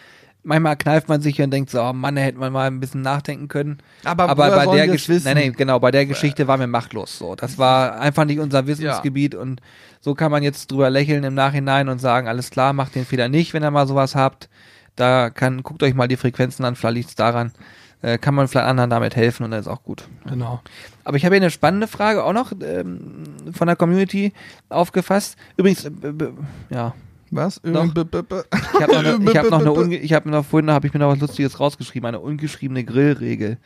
manchmal kneift man sich und denkt so, oh Mann, da hätte man mal ein bisschen nachdenken können. Aber, Aber bei der Geschichte, nee, nee, genau, bei der Geschichte waren wir machtlos. So, das war einfach nicht unser Wissensgebiet und so kann man jetzt drüber lächeln im Nachhinein und sagen, alles klar, macht den Fehler nicht, wenn ihr mal sowas habt. Da kann, guckt euch mal die Frequenzen an, vielleicht liegt's daran. Äh, kann man vielleicht anderen damit helfen und dann ist auch gut. Genau. Aber ich habe hier eine spannende Frage auch noch ähm, von der Community aufgefasst. Übrigens, äh, ja, Was? B- ich habe noch, eine, ich hab noch eine, unge ich habe noch vorhin habe ich mir noch was Lustiges rausgeschrieben, eine ungeschriebene Grillregel.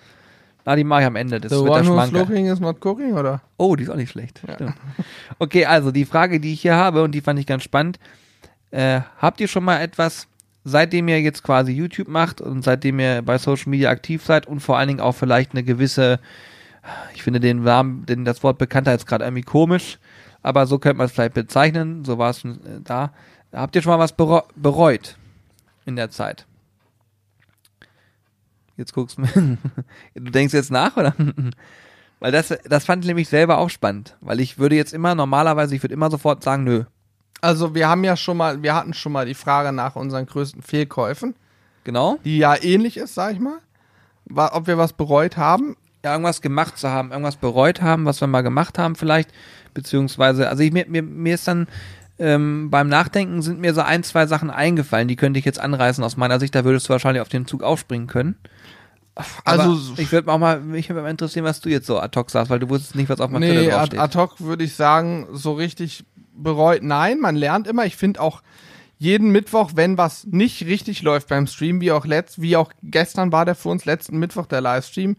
Na, die mache ich am Ende. Das The wird one who's looking is not cooking, oder? Oh, die ist auch nicht schlecht. Stimmt. Okay, also die Frage, die ich hier habe und die fand ich ganz spannend. Äh, habt ihr schon mal etwas, seitdem ihr jetzt quasi YouTube macht und seitdem ihr bei Social Media aktiv seid und vor allen Dingen auch vielleicht eine gewisse, ich finde den Namen, den, das Wort Bekanntheitsgrad irgendwie komisch, aber so könnte man es vielleicht bezeichnen, so war es äh, da. Habt ihr schon mal was bereut in der Zeit? Jetzt guckst du mir. Du denkst jetzt nach, oder? Weil das, das fand ich nämlich selber auch spannend. Weil ich würde jetzt immer, normalerweise, ich würde immer sofort sagen, nö. Also wir haben ja schon mal, wir hatten schon mal die Frage nach unseren größten Fehlkäufen, Genau. die ja ähnlich ist, sag ich mal. Ob wir was bereut haben. Ja, irgendwas gemacht zu haben, irgendwas bereut haben, was wir mal gemacht haben vielleicht. Beziehungsweise, also ich, mir, mir, mir ist dann ähm, beim Nachdenken sind mir so ein, zwei Sachen eingefallen, die könnte ich jetzt anreißen aus meiner Sicht. Da würdest du wahrscheinlich auf den Zug aufspringen können. Aber Also ich würde auch mal, mich würde mal interessieren, was du jetzt so ad hoc sagst, weil du wusstest nicht, was auf meinem nee, Zettel draufsteht. ad hoc würde ich sagen, so richtig bereut. Nein, man lernt immer. Ich finde auch jeden Mittwoch, wenn was nicht richtig läuft beim Stream, wie auch letzt, wie auch gestern war der für uns letzten Mittwoch der Livestream.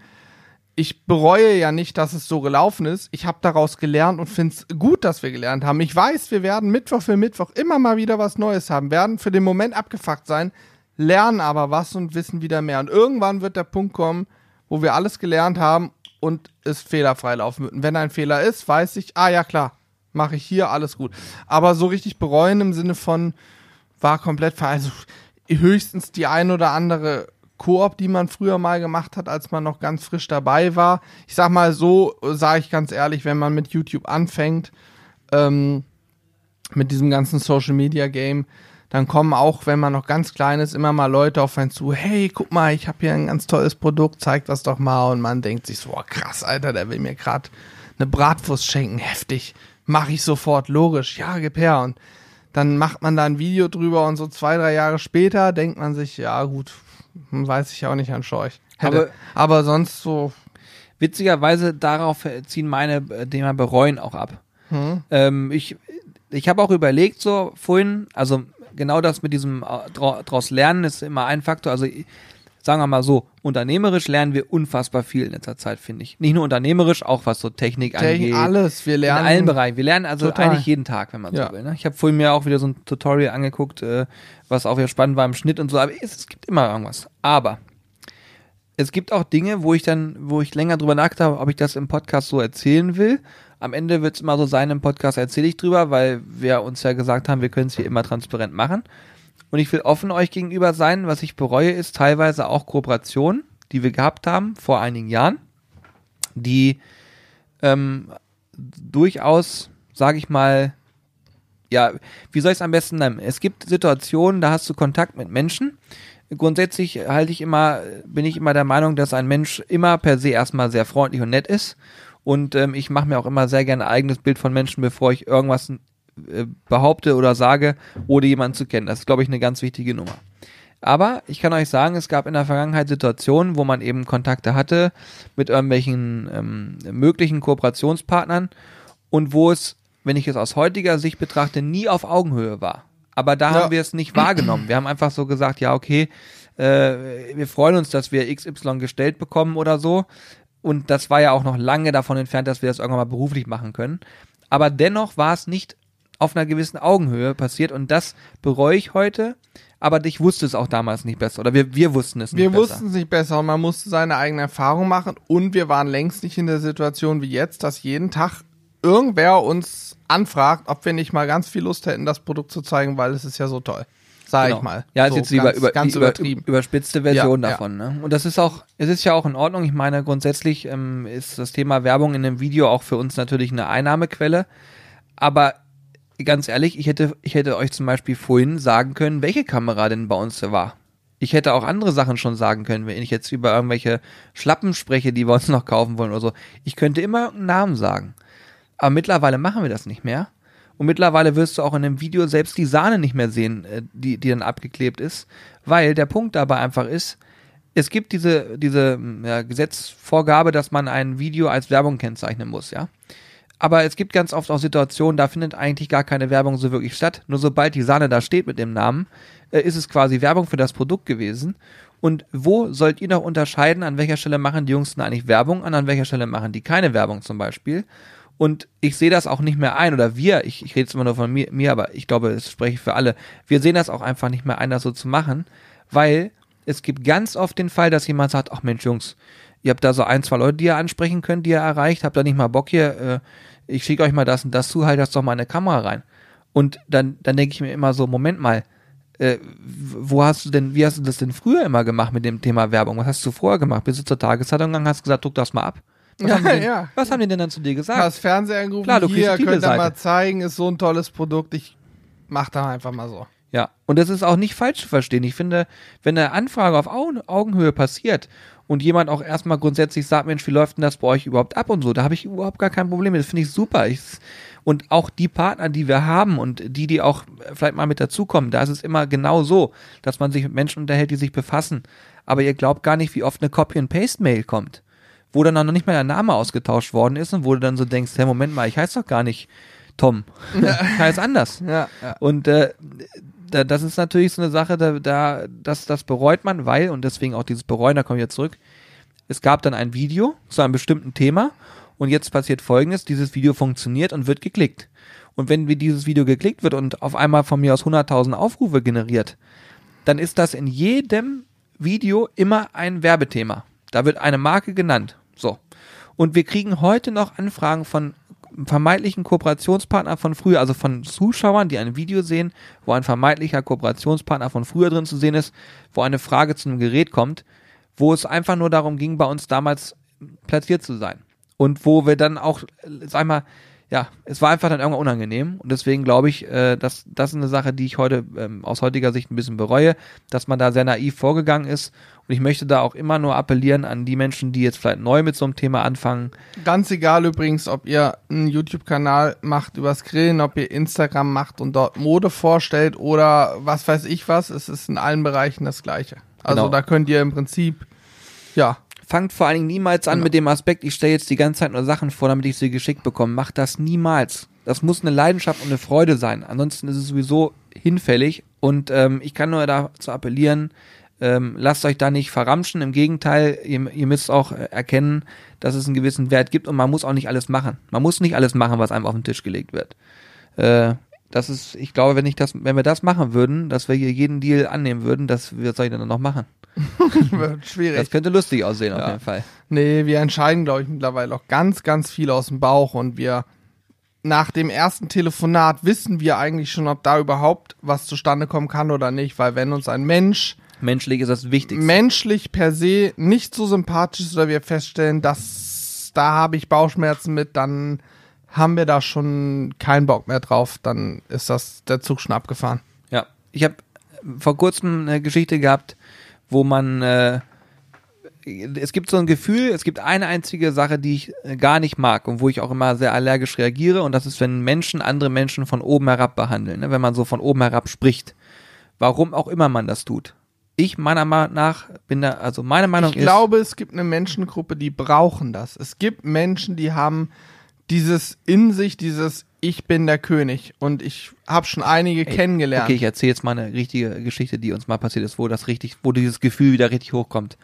Ich bereue ja nicht, dass es so gelaufen ist. Ich habe daraus gelernt und finde es gut, dass wir gelernt haben. Ich weiß, wir werden Mittwoch für Mittwoch immer mal wieder was Neues haben, werden für den Moment abgefuckt sein, lernen aber was und wissen wieder mehr. Und irgendwann wird der Punkt kommen, wo wir alles gelernt haben und es fehlerfrei laufen wird. Und wenn ein Fehler ist, weiß ich, ah ja klar, mache ich hier alles gut. Aber so richtig bereuen im Sinne von war komplett ver also höchstens die ein oder andere Koop, die man früher mal gemacht hat, als man noch ganz frisch dabei war. Ich sag mal so, sage ich ganz ehrlich, wenn man mit YouTube anfängt, ähm, mit diesem ganzen Social Media Game, dann kommen auch, wenn man noch ganz klein ist, immer mal Leute auf einen zu, hey, guck mal, ich habe hier ein ganz tolles Produkt, zeig das doch mal. Und man denkt sich so, boah, krass, Alter, der will mir gerade eine Bratwurst schenken, heftig. Mach ich sofort, logisch, ja, gib her. Und dann macht man da ein Video drüber und so zwei, drei Jahre später denkt man sich, ja gut, weiß ich auch nicht an Scheuch. Hätte, aber, sonst so, Witzigerweise darauf ziehen meine äh, Thema bereuen auch ab. hm, Ähm, ich ich habe auch überlegt so vorhin, also genau das mit diesem äh, dra- draus lernen ist immer ein Faktor. Also sagen wir mal so, unternehmerisch lernen wir unfassbar viel in letzter Zeit, finde ich. Nicht nur unternehmerisch, auch was so Technik Technik, angeht. alles, wir In lernen. allen Bereichen. Wir lernen also Total. eigentlich jeden Tag, wenn man Ja. so will. Ne? Ich habe vorhin mir auch wieder so ein Tutorial angeguckt, äh, was auch wieder spannend war im Schnitt und so. Aber es, es gibt immer irgendwas. Aber es gibt auch Dinge, wo ich dann, wo ich länger drüber nachgedacht habe, ob ich das im Podcast so erzählen will. Am Ende wird es immer so sein, im Podcast erzähle ich drüber, weil wir uns ja gesagt haben, wir können es hier immer transparent machen. Und ich will offen euch gegenüber sein. Was ich bereue, ist teilweise auch Kooperationen, die wir gehabt haben vor einigen Jahren, die ähm, durchaus, sage ich mal, ja, wie soll ich es am besten nennen? Es gibt Situationen, da hast du Kontakt mit Menschen. Grundsätzlich halte ich immer, bin ich immer der Meinung, dass ein Mensch immer per se erstmal sehr freundlich und nett ist. Und ähm, ich mache mir auch immer sehr gerne ein eigenes Bild von Menschen, bevor ich irgendwas behaupte oder sage, ohne jemanden zu kennen. Das ist, glaube ich, eine ganz wichtige Nummer. Aber ich kann euch sagen, es gab in der Vergangenheit Situationen, wo man eben Kontakte hatte mit irgendwelchen ähm, möglichen Kooperationspartnern und wo es, wenn ich es aus heutiger Sicht betrachte, nie auf Augenhöhe war. Aber da Ja. haben wir es nicht wahrgenommen. Wir haben einfach so gesagt, ja, okay, äh, wir freuen uns, dass wir XY gestellt bekommen oder so. Und das war ja auch noch lange davon entfernt, dass wir das irgendwann mal beruflich machen können. Aber dennoch war es nicht auf einer gewissen Augenhöhe passiert und das bereue ich heute. Aber ich wusste es auch damals nicht besser. Oder wir, wir wussten es nicht Wir besser. wussten es nicht besser und man musste seine eigene Erfahrung machen und wir waren längst nicht in der Situation wie jetzt, dass jeden Tag irgendwer uns anfragt, ob wir nicht mal ganz viel Lust hätten, das Produkt zu zeigen, weil es ist ja so toll. Sag Genau. ich mal. Ja, ist so, jetzt die ganz, über, ganz die über, übertrieben. überspitzte Version Ja, ja. davon. Ne? Und das ist auch, es ist ja auch in Ordnung. Ich meine, grundsätzlich ähm, ist das Thema Werbung in einem Video auch für uns natürlich eine Einnahmequelle. Aber ganz ehrlich, ich hätte, ich hätte euch zum Beispiel vorhin sagen können, welche Kamera denn bei uns war. Ich hätte auch andere Sachen schon sagen können, wenn ich jetzt über irgendwelche Schlappen spreche, die wir uns noch kaufen wollen oder so. Ich könnte immer einen Namen sagen. Aber mittlerweile machen wir das nicht mehr. Und mittlerweile wirst du auch in dem Video selbst die Sahne nicht mehr sehen, äh, die, die dann abgeklebt ist, weil der Punkt dabei einfach ist, es gibt diese, diese ja, Gesetzvorgabe, dass man ein Video als Werbung kennzeichnen muss, ja. Aber es gibt ganz oft auch Situationen, da findet eigentlich gar keine Werbung so wirklich statt. Nur sobald die Sahne da steht mit dem Namen, äh, ist es quasi Werbung für das Produkt gewesen. Und wo sollt ihr noch unterscheiden, an welcher Stelle machen die Jungs denn eigentlich Werbung und an welcher Stelle machen die keine Werbung zum Beispiel? Und ich sehe das auch nicht mehr ein, oder wir, ich, ich rede jetzt immer nur von mir, mir, aber ich glaube, es spreche ich für alle, wir sehen das auch einfach nicht mehr ein, das so zu machen, weil es gibt ganz oft den Fall, dass jemand sagt, ach Mensch, Jungs, ihr habt da so ein, zwei Leute, die ihr ansprechen könnt, die ihr erreicht, habt da nicht mal Bock hier, äh, ich schicke euch mal das und das zu, halt das doch mal eine Kamera rein. Und dann, dann denke ich mir immer so, Moment mal, äh, wo hast du denn, wie hast du das denn früher immer gemacht mit dem Thema Werbung? Was hast du vorher gemacht? Bist du zur Tageszeitung gegangen, hast gesagt, druck das mal ab? Was, Ja, haben, die denn, ja. was haben die denn dann zu dir gesagt? Hast Fernseher angerufen, Klar, du hier, könnt ihr mal zeigen, ist so ein tolles Produkt, ich mach da einfach mal so. Ja, und das ist auch nicht falsch zu verstehen. Ich finde, wenn eine Anfrage auf Augen, Augenhöhe passiert und jemand auch erstmal grundsätzlich sagt, Mensch, wie läuft denn das bei euch überhaupt ab und so, da habe ich überhaupt gar kein Problem mit. Das finde ich super. Ich, und auch die Partner, die wir haben und die, die auch vielleicht mal mit dazukommen, da ist es immer genau so, dass man sich mit Menschen unterhält, die sich befassen. Aber ihr glaubt gar nicht, wie oft eine Copy-and-Paste-Mail kommt, wo dann auch noch nicht mal der Name ausgetauscht worden ist und wo du dann so denkst, hey, Moment mal, ich heiße doch gar nicht Tom. ich heiße anders. Ja, ja. Und äh, da, das ist natürlich so eine Sache, da, da das, das bereut man, weil, und deswegen auch dieses Bereuen, da komme ich jetzt zurück, es gab dann ein Video zu einem bestimmten Thema und jetzt passiert folgendes, dieses Video funktioniert und wird geklickt. Und wenn dieses Video geklickt wird und auf einmal von mir aus 100.000 Aufrufe generiert, dann ist das in jedem Video immer ein Werbethema. Da wird eine Marke genannt. So. Und wir kriegen heute noch Anfragen von vermeintlichen Kooperationspartner von früher, also von Zuschauern, die ein Video sehen, wo ein vermeintlicher Kooperationspartner von früher drin zu sehen ist, wo eine Frage zu einem Gerät kommt, wo es einfach nur darum ging, bei uns damals platziert zu sein. Und wo wir dann auch, sag mal, ja, es war einfach dann irgendwann unangenehm und deswegen glaube ich, äh, dass das ist eine Sache, die ich heute ähm, aus heutiger Sicht ein bisschen bereue, dass man da sehr naiv vorgegangen ist und ich möchte da auch immer nur appellieren an die Menschen, die jetzt vielleicht neu mit so einem Thema anfangen. Ganz egal übrigens, ob ihr einen YouTube-Kanal macht übers Grillen, ob ihr Instagram macht und dort Mode vorstellt oder was weiß ich was, es ist in allen Bereichen das Gleiche. Also Genau. da könnt ihr im Prinzip, ja, Fangt vor allen Dingen niemals an Genau. mit dem Aspekt, ich stelle jetzt die ganze Zeit nur Sachen vor, damit ich sie geschickt bekomme. Macht das niemals. Das muss eine Leidenschaft und eine Freude sein. Ansonsten ist es sowieso hinfällig. Und ähm, ich kann nur dazu appellieren, ähm, lasst euch da nicht verramschen. Im Gegenteil, ihr, ihr müsst auch äh, erkennen, dass es einen gewissen Wert gibt und man muss auch nicht alles machen. Man muss nicht alles machen, was einem auf den Tisch gelegt wird. Äh, das ist, ich glaube, wenn ich das, wenn wir das machen würden, dass wir hier jeden Deal annehmen würden, das was soll ich denn dann noch machen? Wird schwierig. Das könnte lustig aussehen auf Ja. jeden Fall. Nee, wir entscheiden, glaube ich, mittlerweile auch ganz, ganz viel aus dem Bauch und wir nach dem ersten Telefonat wissen wir eigentlich schon, ob da überhaupt was zustande kommen kann oder nicht, weil wenn uns ein Mensch Menschlich ist das Wichtigste. menschlich per se nicht so sympathisch ist oder wir feststellen, dass da habe ich Bauchschmerzen mit, dann haben wir da schon keinen Bock mehr drauf, dann ist das der Zug schon abgefahren. Ja, ich habe vor kurzem eine Geschichte gehabt, wo man äh, es gibt so ein Gefühl, es gibt eine einzige Sache, die ich äh, gar nicht mag und wo ich auch immer sehr allergisch reagiere und das ist, wenn Menschen andere Menschen von oben herab behandeln, ne? wenn man so von oben herab spricht. Warum auch immer man das tut. Ich meiner Meinung nach bin da, also meine Meinung Ich ist, glaube, es gibt eine Menschengruppe, die brauchen das. Es gibt Menschen, die haben dieses in sich, dieses Ich bin der König. Und ich habe schon einige kennengelernt. Okay, ich erzähle jetzt mal eine richtige Geschichte, die uns mal passiert ist, wo das richtig, wo dieses Gefühl wieder richtig hochkommt.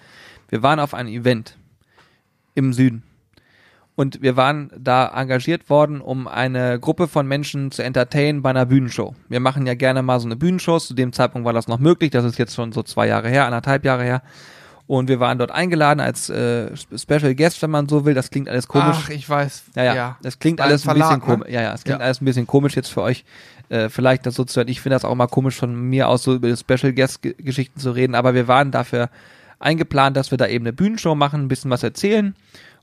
Wir waren auf einem Event im Süden. Und wir waren da engagiert worden, um eine Gruppe von Menschen zu entertainen bei einer Bühnenshow. Wir machen ja gerne mal so eine Bühnenshow. Zu dem Zeitpunkt war das noch möglich. Das ist jetzt schon so zwei Jahre her, anderthalb Jahre her. Und wir waren dort eingeladen als äh, Special Guest, wenn man so will. Das klingt alles komisch. Ach, ich weiß. Ja, ja, das klingt War ein alles ein bisschen komisch. ne? Ja, ja, es klingt Ja. alles ein bisschen komisch jetzt für euch. Äh, vielleicht das so zu hören. Ich finde das auch mal komisch von mir aus so über Special Guest Ge- Geschichten zu reden, aber wir waren dafür eingeplant, dass wir da eben eine Bühnenshow machen, ein bisschen was erzählen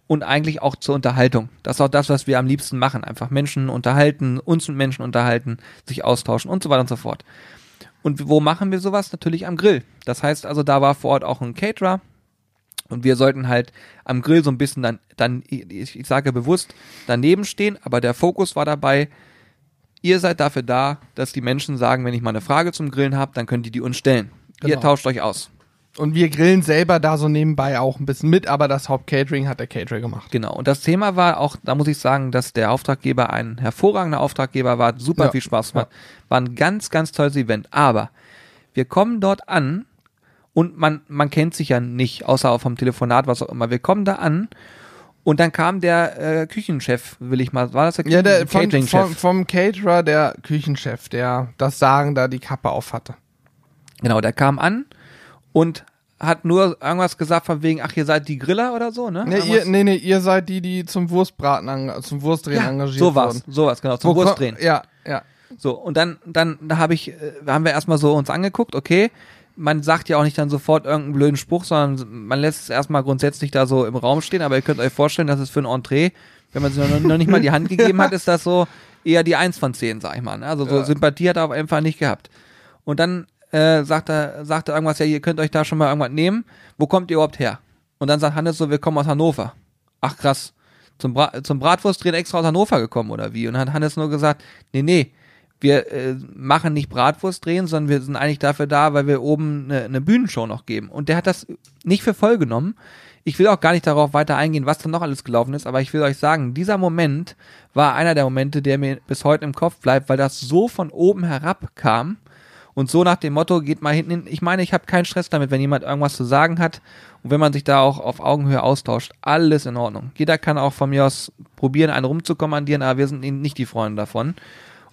und eigentlich auch zur Unterhaltung. Das ist auch das, was wir am liebsten machen. Einfach Menschen unterhalten, uns mit Menschen unterhalten, sich austauschen und so weiter und so fort. Und wo machen wir sowas? Natürlich am Grill. Das heißt also, da war vor Ort auch ein Caterer. Und wir sollten halt am Grill so ein bisschen dann, dann ich, ich sage bewusst, daneben stehen, aber der Fokus war dabei, ihr seid dafür da, dass die Menschen sagen, wenn ich mal eine Frage zum Grillen habe, dann könnt ihr die uns stellen. Ihr Genau. tauscht euch aus. Und wir grillen selber da so nebenbei auch ein bisschen mit, aber das Hauptcatering hat der Caterer gemacht. Genau. Und das Thema war auch, da muss ich sagen, dass der Auftraggeber ein hervorragender Auftraggeber war, super Ja. viel Spaß gemacht. War ein ganz, ganz tolles Event. Aber wir kommen dort an und man, man kennt sich ja nicht, außer auch vom Telefonat, was auch immer. Wir kommen da an und dann kam der äh, Küchenchef, will ich mal, war das der, Ja, der Catering-Chef? vom, vom Caterer, der Küchenchef, der das Sagen da die Kappe auf hatte. Genau, der kam an und hat nur irgendwas gesagt von wegen, ach, ihr seid die Griller oder so, ne? Nee, ihr, nee, nee, ihr seid die, die zum Wurstbraten, an, zum Wurstdrehen ja, engagiert sowas, wurden. sowas, genau, zum Wo Wurstdrehen. Ja, ja. So, und dann, dann da habe ich, äh, haben wir erstmal so uns angeguckt, okay, man sagt ja auch nicht dann sofort irgendeinen blöden Spruch, sondern man lässt es erstmal grundsätzlich da so im Raum stehen, aber ihr könnt euch vorstellen, dass es für ein Entree, wenn man sich noch, noch nicht mal die Hand gegeben hat, ist das so eher die Eins von zehn, sag ich mal. ne? Also so Ja. Sympathie hat er auf jeden Fall nicht gehabt. Und dann äh, sagt er, sagt er irgendwas, ja, ihr könnt euch da schon mal irgendwas nehmen. Wo kommt ihr überhaupt her? Und dann sagt Hannes so, wir kommen aus Hannover. Ach krass. Zum, Bra zum Bratwurstdrehen extra aus Hannover gekommen oder wie? Und dann hat Hannes nur gesagt, nee, nee, wir äh, machen nicht Bratwurstdrehen, sondern wir sind eigentlich dafür da, weil wir oben eine, eine Bühnenshow noch geben. Und der hat das nicht für voll genommen. Ich will auch gar nicht darauf weiter eingehen, was da noch alles gelaufen ist, aber ich will euch sagen, dieser Moment war einer der Momente, der mir bis heute im Kopf bleibt, weil das so von oben herab kam und so nach dem Motto, geht mal hinten hin. Ich meine, ich habe keinen Stress damit, wenn jemand irgendwas zu sagen hat und wenn man sich da auch auf Augenhöhe austauscht, alles in Ordnung. Jeder kann auch von mir aus probieren, einen rumzukommandieren, aber wir sind nicht die Freunde davon.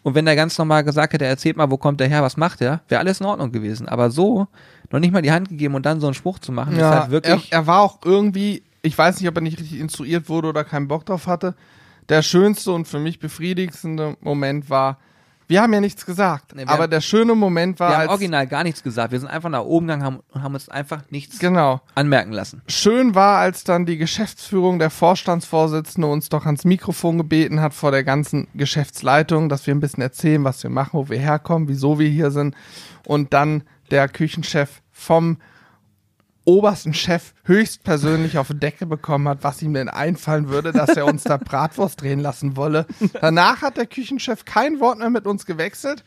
Und wenn der ganz normal gesagt hätte, erzählt mal, wo kommt der her, was macht er, wäre alles in Ordnung gewesen. Aber so, noch nicht mal die Hand gegeben und dann so einen Spruch zu machen, ist ja halt wirklich. er, er war auch irgendwie, ich weiß nicht, ob er nicht richtig instruiert wurde oder keinen Bock drauf hatte. Der schönste und für mich befriedigendste Moment war, wir haben ja nichts gesagt, Nee, aber der schöne Moment war, wir haben original gar nichts gesagt. Wir sind einfach nach oben gegangen haben, und haben uns einfach nichts genau, anmerken lassen. schön war, als dann die Geschäftsführung, der Vorstandsvorsitzende uns doch ans Mikrofon gebeten hat vor der ganzen Geschäftsleitung, dass wir ein bisschen erzählen, was wir machen, wo wir herkommen, wieso wir hier sind. Und dann der Küchenchef vom obersten Chef höchstpersönlich auf die Decke bekommen hat, was ihm denn einfallen würde, dass er uns da Bratwurst drehen lassen wolle. Danach hat der Küchenchef kein Wort mehr mit uns gewechselt,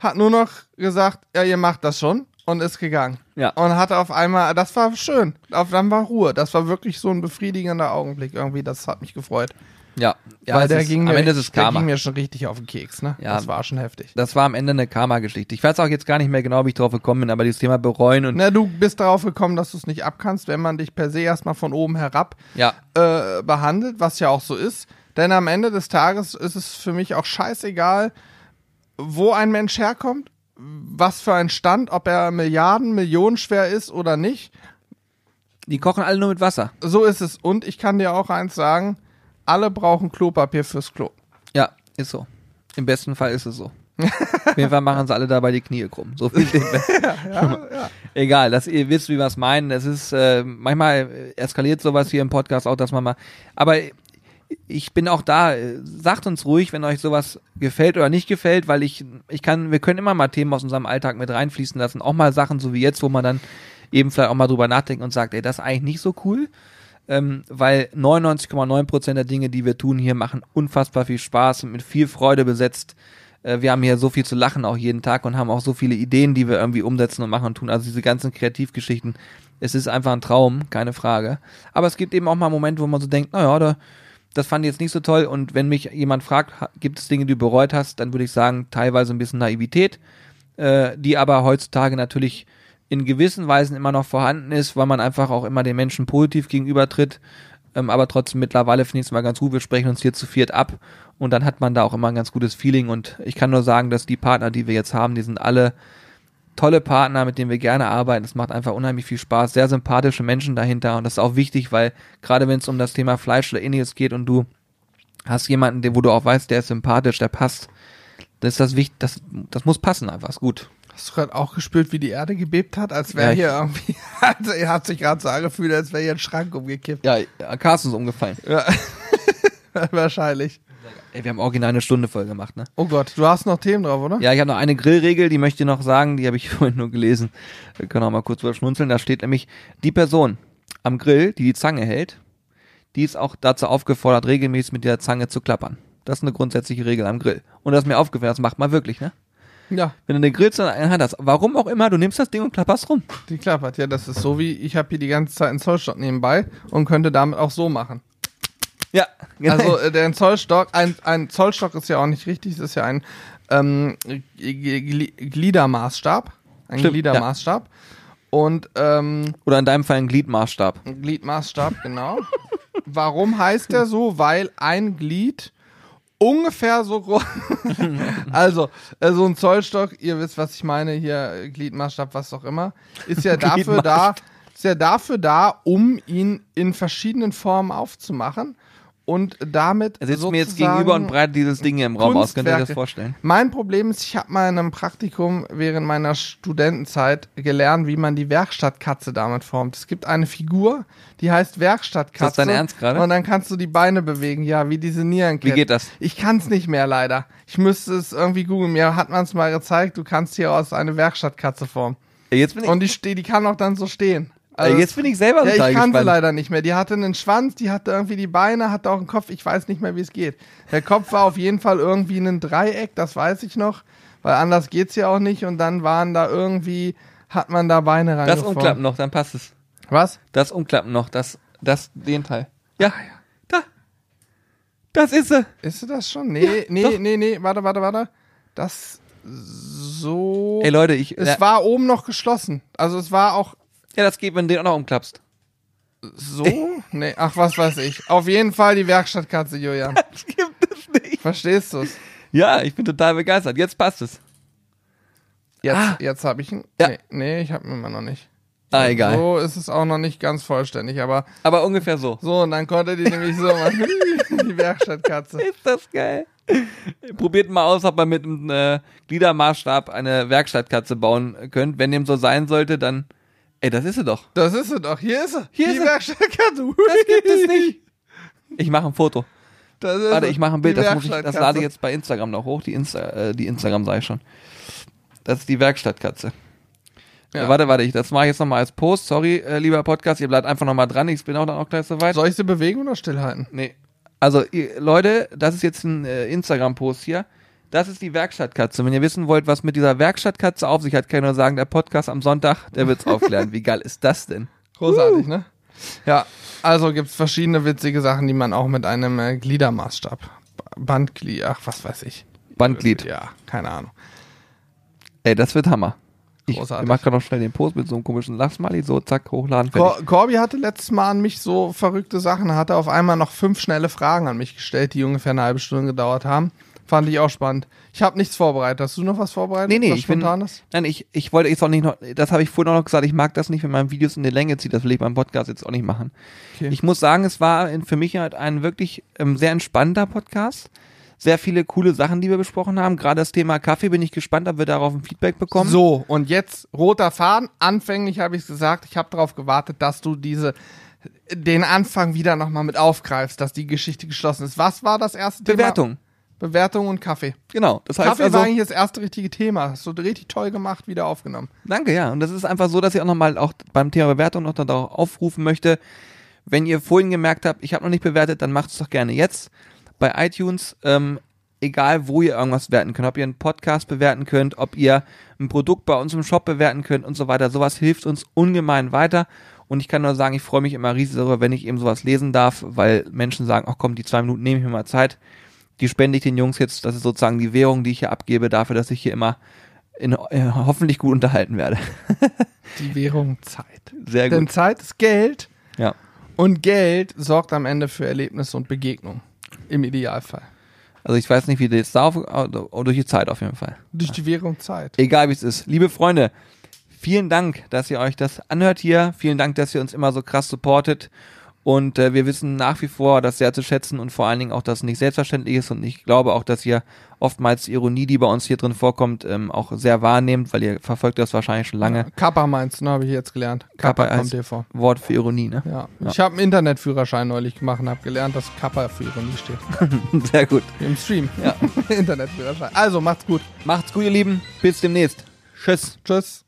hat nur noch gesagt, ja, ihr macht das schon und ist gegangen. Ja. Und hatte auf einmal, das war schön, auf, dann war Ruhe. Das war wirklich so ein befriedigender Augenblick irgendwie, das hat mich gefreut. Ja, ja Weil der, ging am mir, Ende ist es der Karma. ging mir schon richtig auf den Keks, ne? Ja. Das war schon heftig. Das war am Ende eine Karma-Geschichte. Ich weiß auch jetzt gar nicht mehr genau, wie ich drauf gekommen bin, aber dieses Thema bereuen und Na, du bist darauf gekommen, dass du es nicht abkannst, wenn man dich per se erstmal von oben herab ja, äh, behandelt, was ja auch so ist. Denn am Ende des Tages ist es für mich auch scheißegal, wo ein Mensch herkommt, was für ein Stand, ob er Milliarden, Millionen schwer ist oder nicht. die kochen alle nur mit Wasser. So ist es. Und ich kann dir auch eins sagen, alle brauchen Klopapier fürs Klo. Ja, ist so. Im besten Fall ist es so. Auf jeden Fall machen sie alle dabei die Knie krumm. So viel steht fest. Egal, dass ihr wisst, wie wir es meinen. Es ist äh, manchmal eskaliert sowas hier im Podcast auch, dass man mal. Aber ich bin auch da. Sagt uns ruhig, wenn euch sowas gefällt oder nicht gefällt, weil ich ich kann. Wir können immer mal Themen aus unserem Alltag mit reinfließen lassen. Auch mal Sachen so wie jetzt, wo man dann eben vielleicht auch mal drüber nachdenkt und sagt, ey, das ist eigentlich nicht so cool. Ähm, weil 99,9 Prozent der Dinge, die wir tun hier, machen unfassbar viel Spaß, sind mit viel Freude besetzt. Äh, wir haben hier so viel zu lachen auch jeden Tag und haben auch so viele Ideen, die wir irgendwie umsetzen und machen und tun. Also diese ganzen Kreativgeschichten. Es ist einfach ein Traum, keine Frage. Aber es gibt eben auch mal Momente, wo man so denkt, naja, da, das fand ich jetzt nicht so toll. Und wenn mich jemand fragt, gibt es Dinge, die du bereut hast, dann würde ich sagen, teilweise ein bisschen Naivität, äh, die aber heutzutage natürlich in gewissen Weisen immer noch vorhanden ist, weil man einfach auch immer den Menschen positiv gegenübertritt. Ähm, aber trotzdem mittlerweile finde ich es mal ganz gut. Wir sprechen uns hier zu viert ab und dann hat man da auch immer ein ganz gutes Feeling. Und ich kann nur sagen, dass die Partner, die wir jetzt haben, die sind alle tolle Partner, mit denen wir gerne arbeiten. Es macht einfach unheimlich viel Spaß. Sehr sympathische Menschen dahinter und das ist auch wichtig, weil gerade wenn es um das Thema Fleisch oder ähnliches geht und du hast jemanden, wo du auch weißt, der ist sympathisch, der passt, das ist das wichtig, das, das muss passen einfach, ist gut. Hast du gerade auch gespürt, wie die Erde gebebt hat, als wäre Ja, hier irgendwie, also er hat sich gerade so angefühlt, als wäre hier ein Schrank umgekippt. Ja, Carsten ist umgefallen. Ja. Wahrscheinlich. Ey, wir haben original eine Stunde voll gemacht, ne? Oh Gott, du hast noch Themen drauf, oder? Ja, ich habe noch eine Grillregel, die möchte ich noch sagen, die habe ich vorhin nur gelesen. Wir können auch mal kurz drüber schmunzeln. Da steht nämlich, die Person am Grill, die die Zange hält, die ist auch dazu aufgefordert, regelmäßig mit der Zange zu klappern. Das ist eine grundsätzliche Regel am Grill. Und das ist mir aufgefallen, das macht man wirklich, ne? Ja, Wenn du eine Grillzange in der Hand hast, warum auch immer, du nimmst das Ding und klapperst rum. die klappert. Ja, das ist so wie, ich habe hier die ganze Zeit einen Zollstock nebenbei und könnte damit auch so machen. Ja, genau. Also äh, der Zollstock, ein, ein Zollstock ist ja auch nicht richtig, das ist ja ein ähm, Gliedermaßstab. Ein Stimmt, Gliedermaßstab. Und ähm, Oder in deinem Fall ein Gliedmaßstab. ein Gliedmaßstab, genau. Warum heißt der so? Weil ein Glied ungefähr so groß. also, äh, so ein Zollstock, ihr wisst, was ich meine, hier Gliedmaßstab, was auch immer, ist ja dafür da, ist ja dafür da, um ihn in verschiedenen Formen aufzumachen und damit Er sitzt mir jetzt gegenüber und breitet dieses Ding hier im Raum aus. Könnt ihr euch das vorstellen? Mein Problem ist, ich habe mal in einem Praktikum während meiner Studentenzeit gelernt, wie man die Werkstattkatze damit formt. Es gibt eine Figur, die heißt Werkstattkatze. Ist das dein Ernst gerade? Und dann kannst du die Beine bewegen, ja, wie diese Nierenkette. Wie geht das? Ich kann es nicht mehr, leider. Ich müsste es irgendwie googeln. Mir hat man es mal gezeigt, du kannst hier aus eine Werkstattkatze formen. Jetzt bin ich, Und die, die kann auch dann so stehen. Ey, jetzt bin ich selber Ja, total ich kann sie gespannt. leider nicht mehr. Die hatte einen Schwanz, die hatte irgendwie die Beine, hatte auch einen Kopf. Ich weiß nicht mehr, wie es geht. Der Kopf war auf jeden Fall irgendwie ein Dreieck, das weiß ich noch. Weil anders geht's ja auch nicht. Und dann waren da irgendwie, hat man da Beine Das rangeformt. umklappen noch, dann passt es. Was? Das umklappen noch, das, das, den Teil. Ja, Ah, da. Das ist sie. Ist sie das schon? Nee, nee, doch. nee, nee, warte, warte, warte. Das so. Ey Leute, ich, es ja, war oben noch geschlossen. Also es war auch ja, das geht, wenn du den auch noch umklappst. so. nee, ach, was weiß ich. Auf jeden Fall die Werkstattkatze, Julian. Das gibt es nicht. Verstehst du's? Ja, ich bin total begeistert. Jetzt passt es. Jetzt, Ah. jetzt habe ich ihn. Ja. Nee, nee, ich habe ihn immer noch nicht. Ah, egal. So ist es auch noch nicht ganz vollständig, aber Aber ungefähr so. so, und dann konnte die nämlich so machen. die Werkstattkatze. Ist das geil. Probiert mal aus, ob man mit einem äh, Gliedermaßstab eine Werkstattkatze bauen könnt. Wenn dem so sein sollte, dann. Ey, das ist sie doch. Das ist sie doch. Hier ist sie. Hier die ist sie. Werkstattkatze. Das gibt es nicht. Ich mache ein Foto. Warte, ich mache ein Bild. Das, muss ich, das lade ich jetzt bei Instagram noch hoch. Die, Insta, äh, die Instagram sei schon. Das ist die Werkstattkatze. Ja. Äh, warte, warte, ich, das mache ich jetzt nochmal als Post. Sorry, äh, lieber Podcast, ihr bleibt einfach nochmal dran. Ich bin auch dann auch gleich soweit. Soll ich sie bewegen oder stillhalten? Nee. Also, ihr, Leute, das ist jetzt ein äh, Instagram-Post hier. Das ist die Werkstattkatze. Wenn ihr wissen wollt, was mit dieser Werkstattkatze auf sich hat, kann ich nur sagen, der Podcast am Sonntag, der wird's aufklären. Wie geil ist das denn? Großartig, ne? Ja, also gibt's verschiedene witzige Sachen, die man auch mit einem äh, Gliedermaßstab. Bandglied, ach, was weiß ich. Bandglied. Ja, keine Ahnung. Ey, das wird Hammer. Ich Großartig. mach gerade noch schnell den Post mit so einem komischen Lachsmiley, so zack, hochladen, fertig. Corby hatte letztes Mal an mich so verrückte Sachen, hatte auf einmal noch fünf schnelle Fragen an mich gestellt, die ungefähr eine halbe Stunde gedauert haben. Fand ich auch spannend. Ich habe nichts vorbereitet. Hast du noch was vorbereitet? Nee, nee, ich bin, Spontanes? nein, ich, ich wollte jetzt auch nicht noch, das habe ich vorhin auch noch gesagt, ich mag das nicht, wenn man Videos in die Länge zieht, das will ich beim Podcast jetzt auch nicht machen. Okay. Ich muss sagen, es war für mich halt ein wirklich ähm, sehr entspannter Podcast. Sehr viele coole Sachen, die wir besprochen haben. Gerade das Thema Kaffee bin ich gespannt, ob wir darauf ein Feedback bekommen. So, und jetzt roter Faden. Anfänglich habe ich gesagt, ich habe darauf gewartet, dass du diese den Anfang wieder nochmal mit aufgreifst, dass die Geschichte geschlossen ist. Was war das erste Bewertung. Thema? Bewertung und Kaffee. Genau. Das heißt Kaffee also, war eigentlich das erste richtige Thema. Hast du richtig toll gemacht, wieder aufgenommen. Danke, ja. Und das ist einfach so, dass ich auch nochmal auch beim Thema Bewertung noch darauf aufrufen möchte. Wenn ihr vorhin gemerkt habt, ich habe noch nicht bewertet, dann macht es doch gerne jetzt. Bei iTunes, ähm, egal wo ihr irgendwas bewerten könnt, ob ihr einen Podcast bewerten könnt, ob ihr ein Produkt bei uns im Shop bewerten könnt und so weiter. Sowas hilft uns ungemein weiter. Und ich kann nur sagen, ich freue mich immer riesig darüber, wenn ich eben sowas lesen darf, weil Menschen sagen, ach komm, die zwei Minuten nehme ich mir mal Zeit. Die spende ich den Jungs jetzt. Das ist sozusagen die Währung, die ich hier abgebe, dafür, dass ich hier immer in, äh, hoffentlich gut unterhalten werde. Die Währung Zeit. Sehr Denn gut. Zeit ist Geld Ja. und Geld sorgt am Ende für Erlebnisse und Begegnung. Im Idealfall. Also ich weiß nicht, wie das da auf, oh, durch die Zeit auf jeden Fall. Durch die Währung Zeit. Egal wie es ist. Liebe Freunde, vielen Dank, dass ihr euch das anhört hier. Vielen Dank, dass ihr uns immer so krass supportet. Und äh, wir wissen nach wie vor das sehr zu schätzen und vor allen Dingen auch, dass es nicht selbstverständlich ist. Und ich glaube auch, dass ihr oftmals die Ironie, die bei uns hier drin vorkommt, ähm, auch sehr wahrnehmt, weil ihr verfolgt das wahrscheinlich schon lange. Kappa meinst du, ne, habe ich jetzt gelernt. Kappa, Kappa kommt dir vor. Wort für Ironie, ne? Ja. Ja. Ich habe einen Internetführerschein neulich gemacht und habe gelernt, dass Kappa für Ironie steht. Sehr gut. Im Stream. Ja. Internetführerschein. Also, macht's gut. Macht's gut, ihr Lieben. Bis demnächst. Tschüss. Tschüss.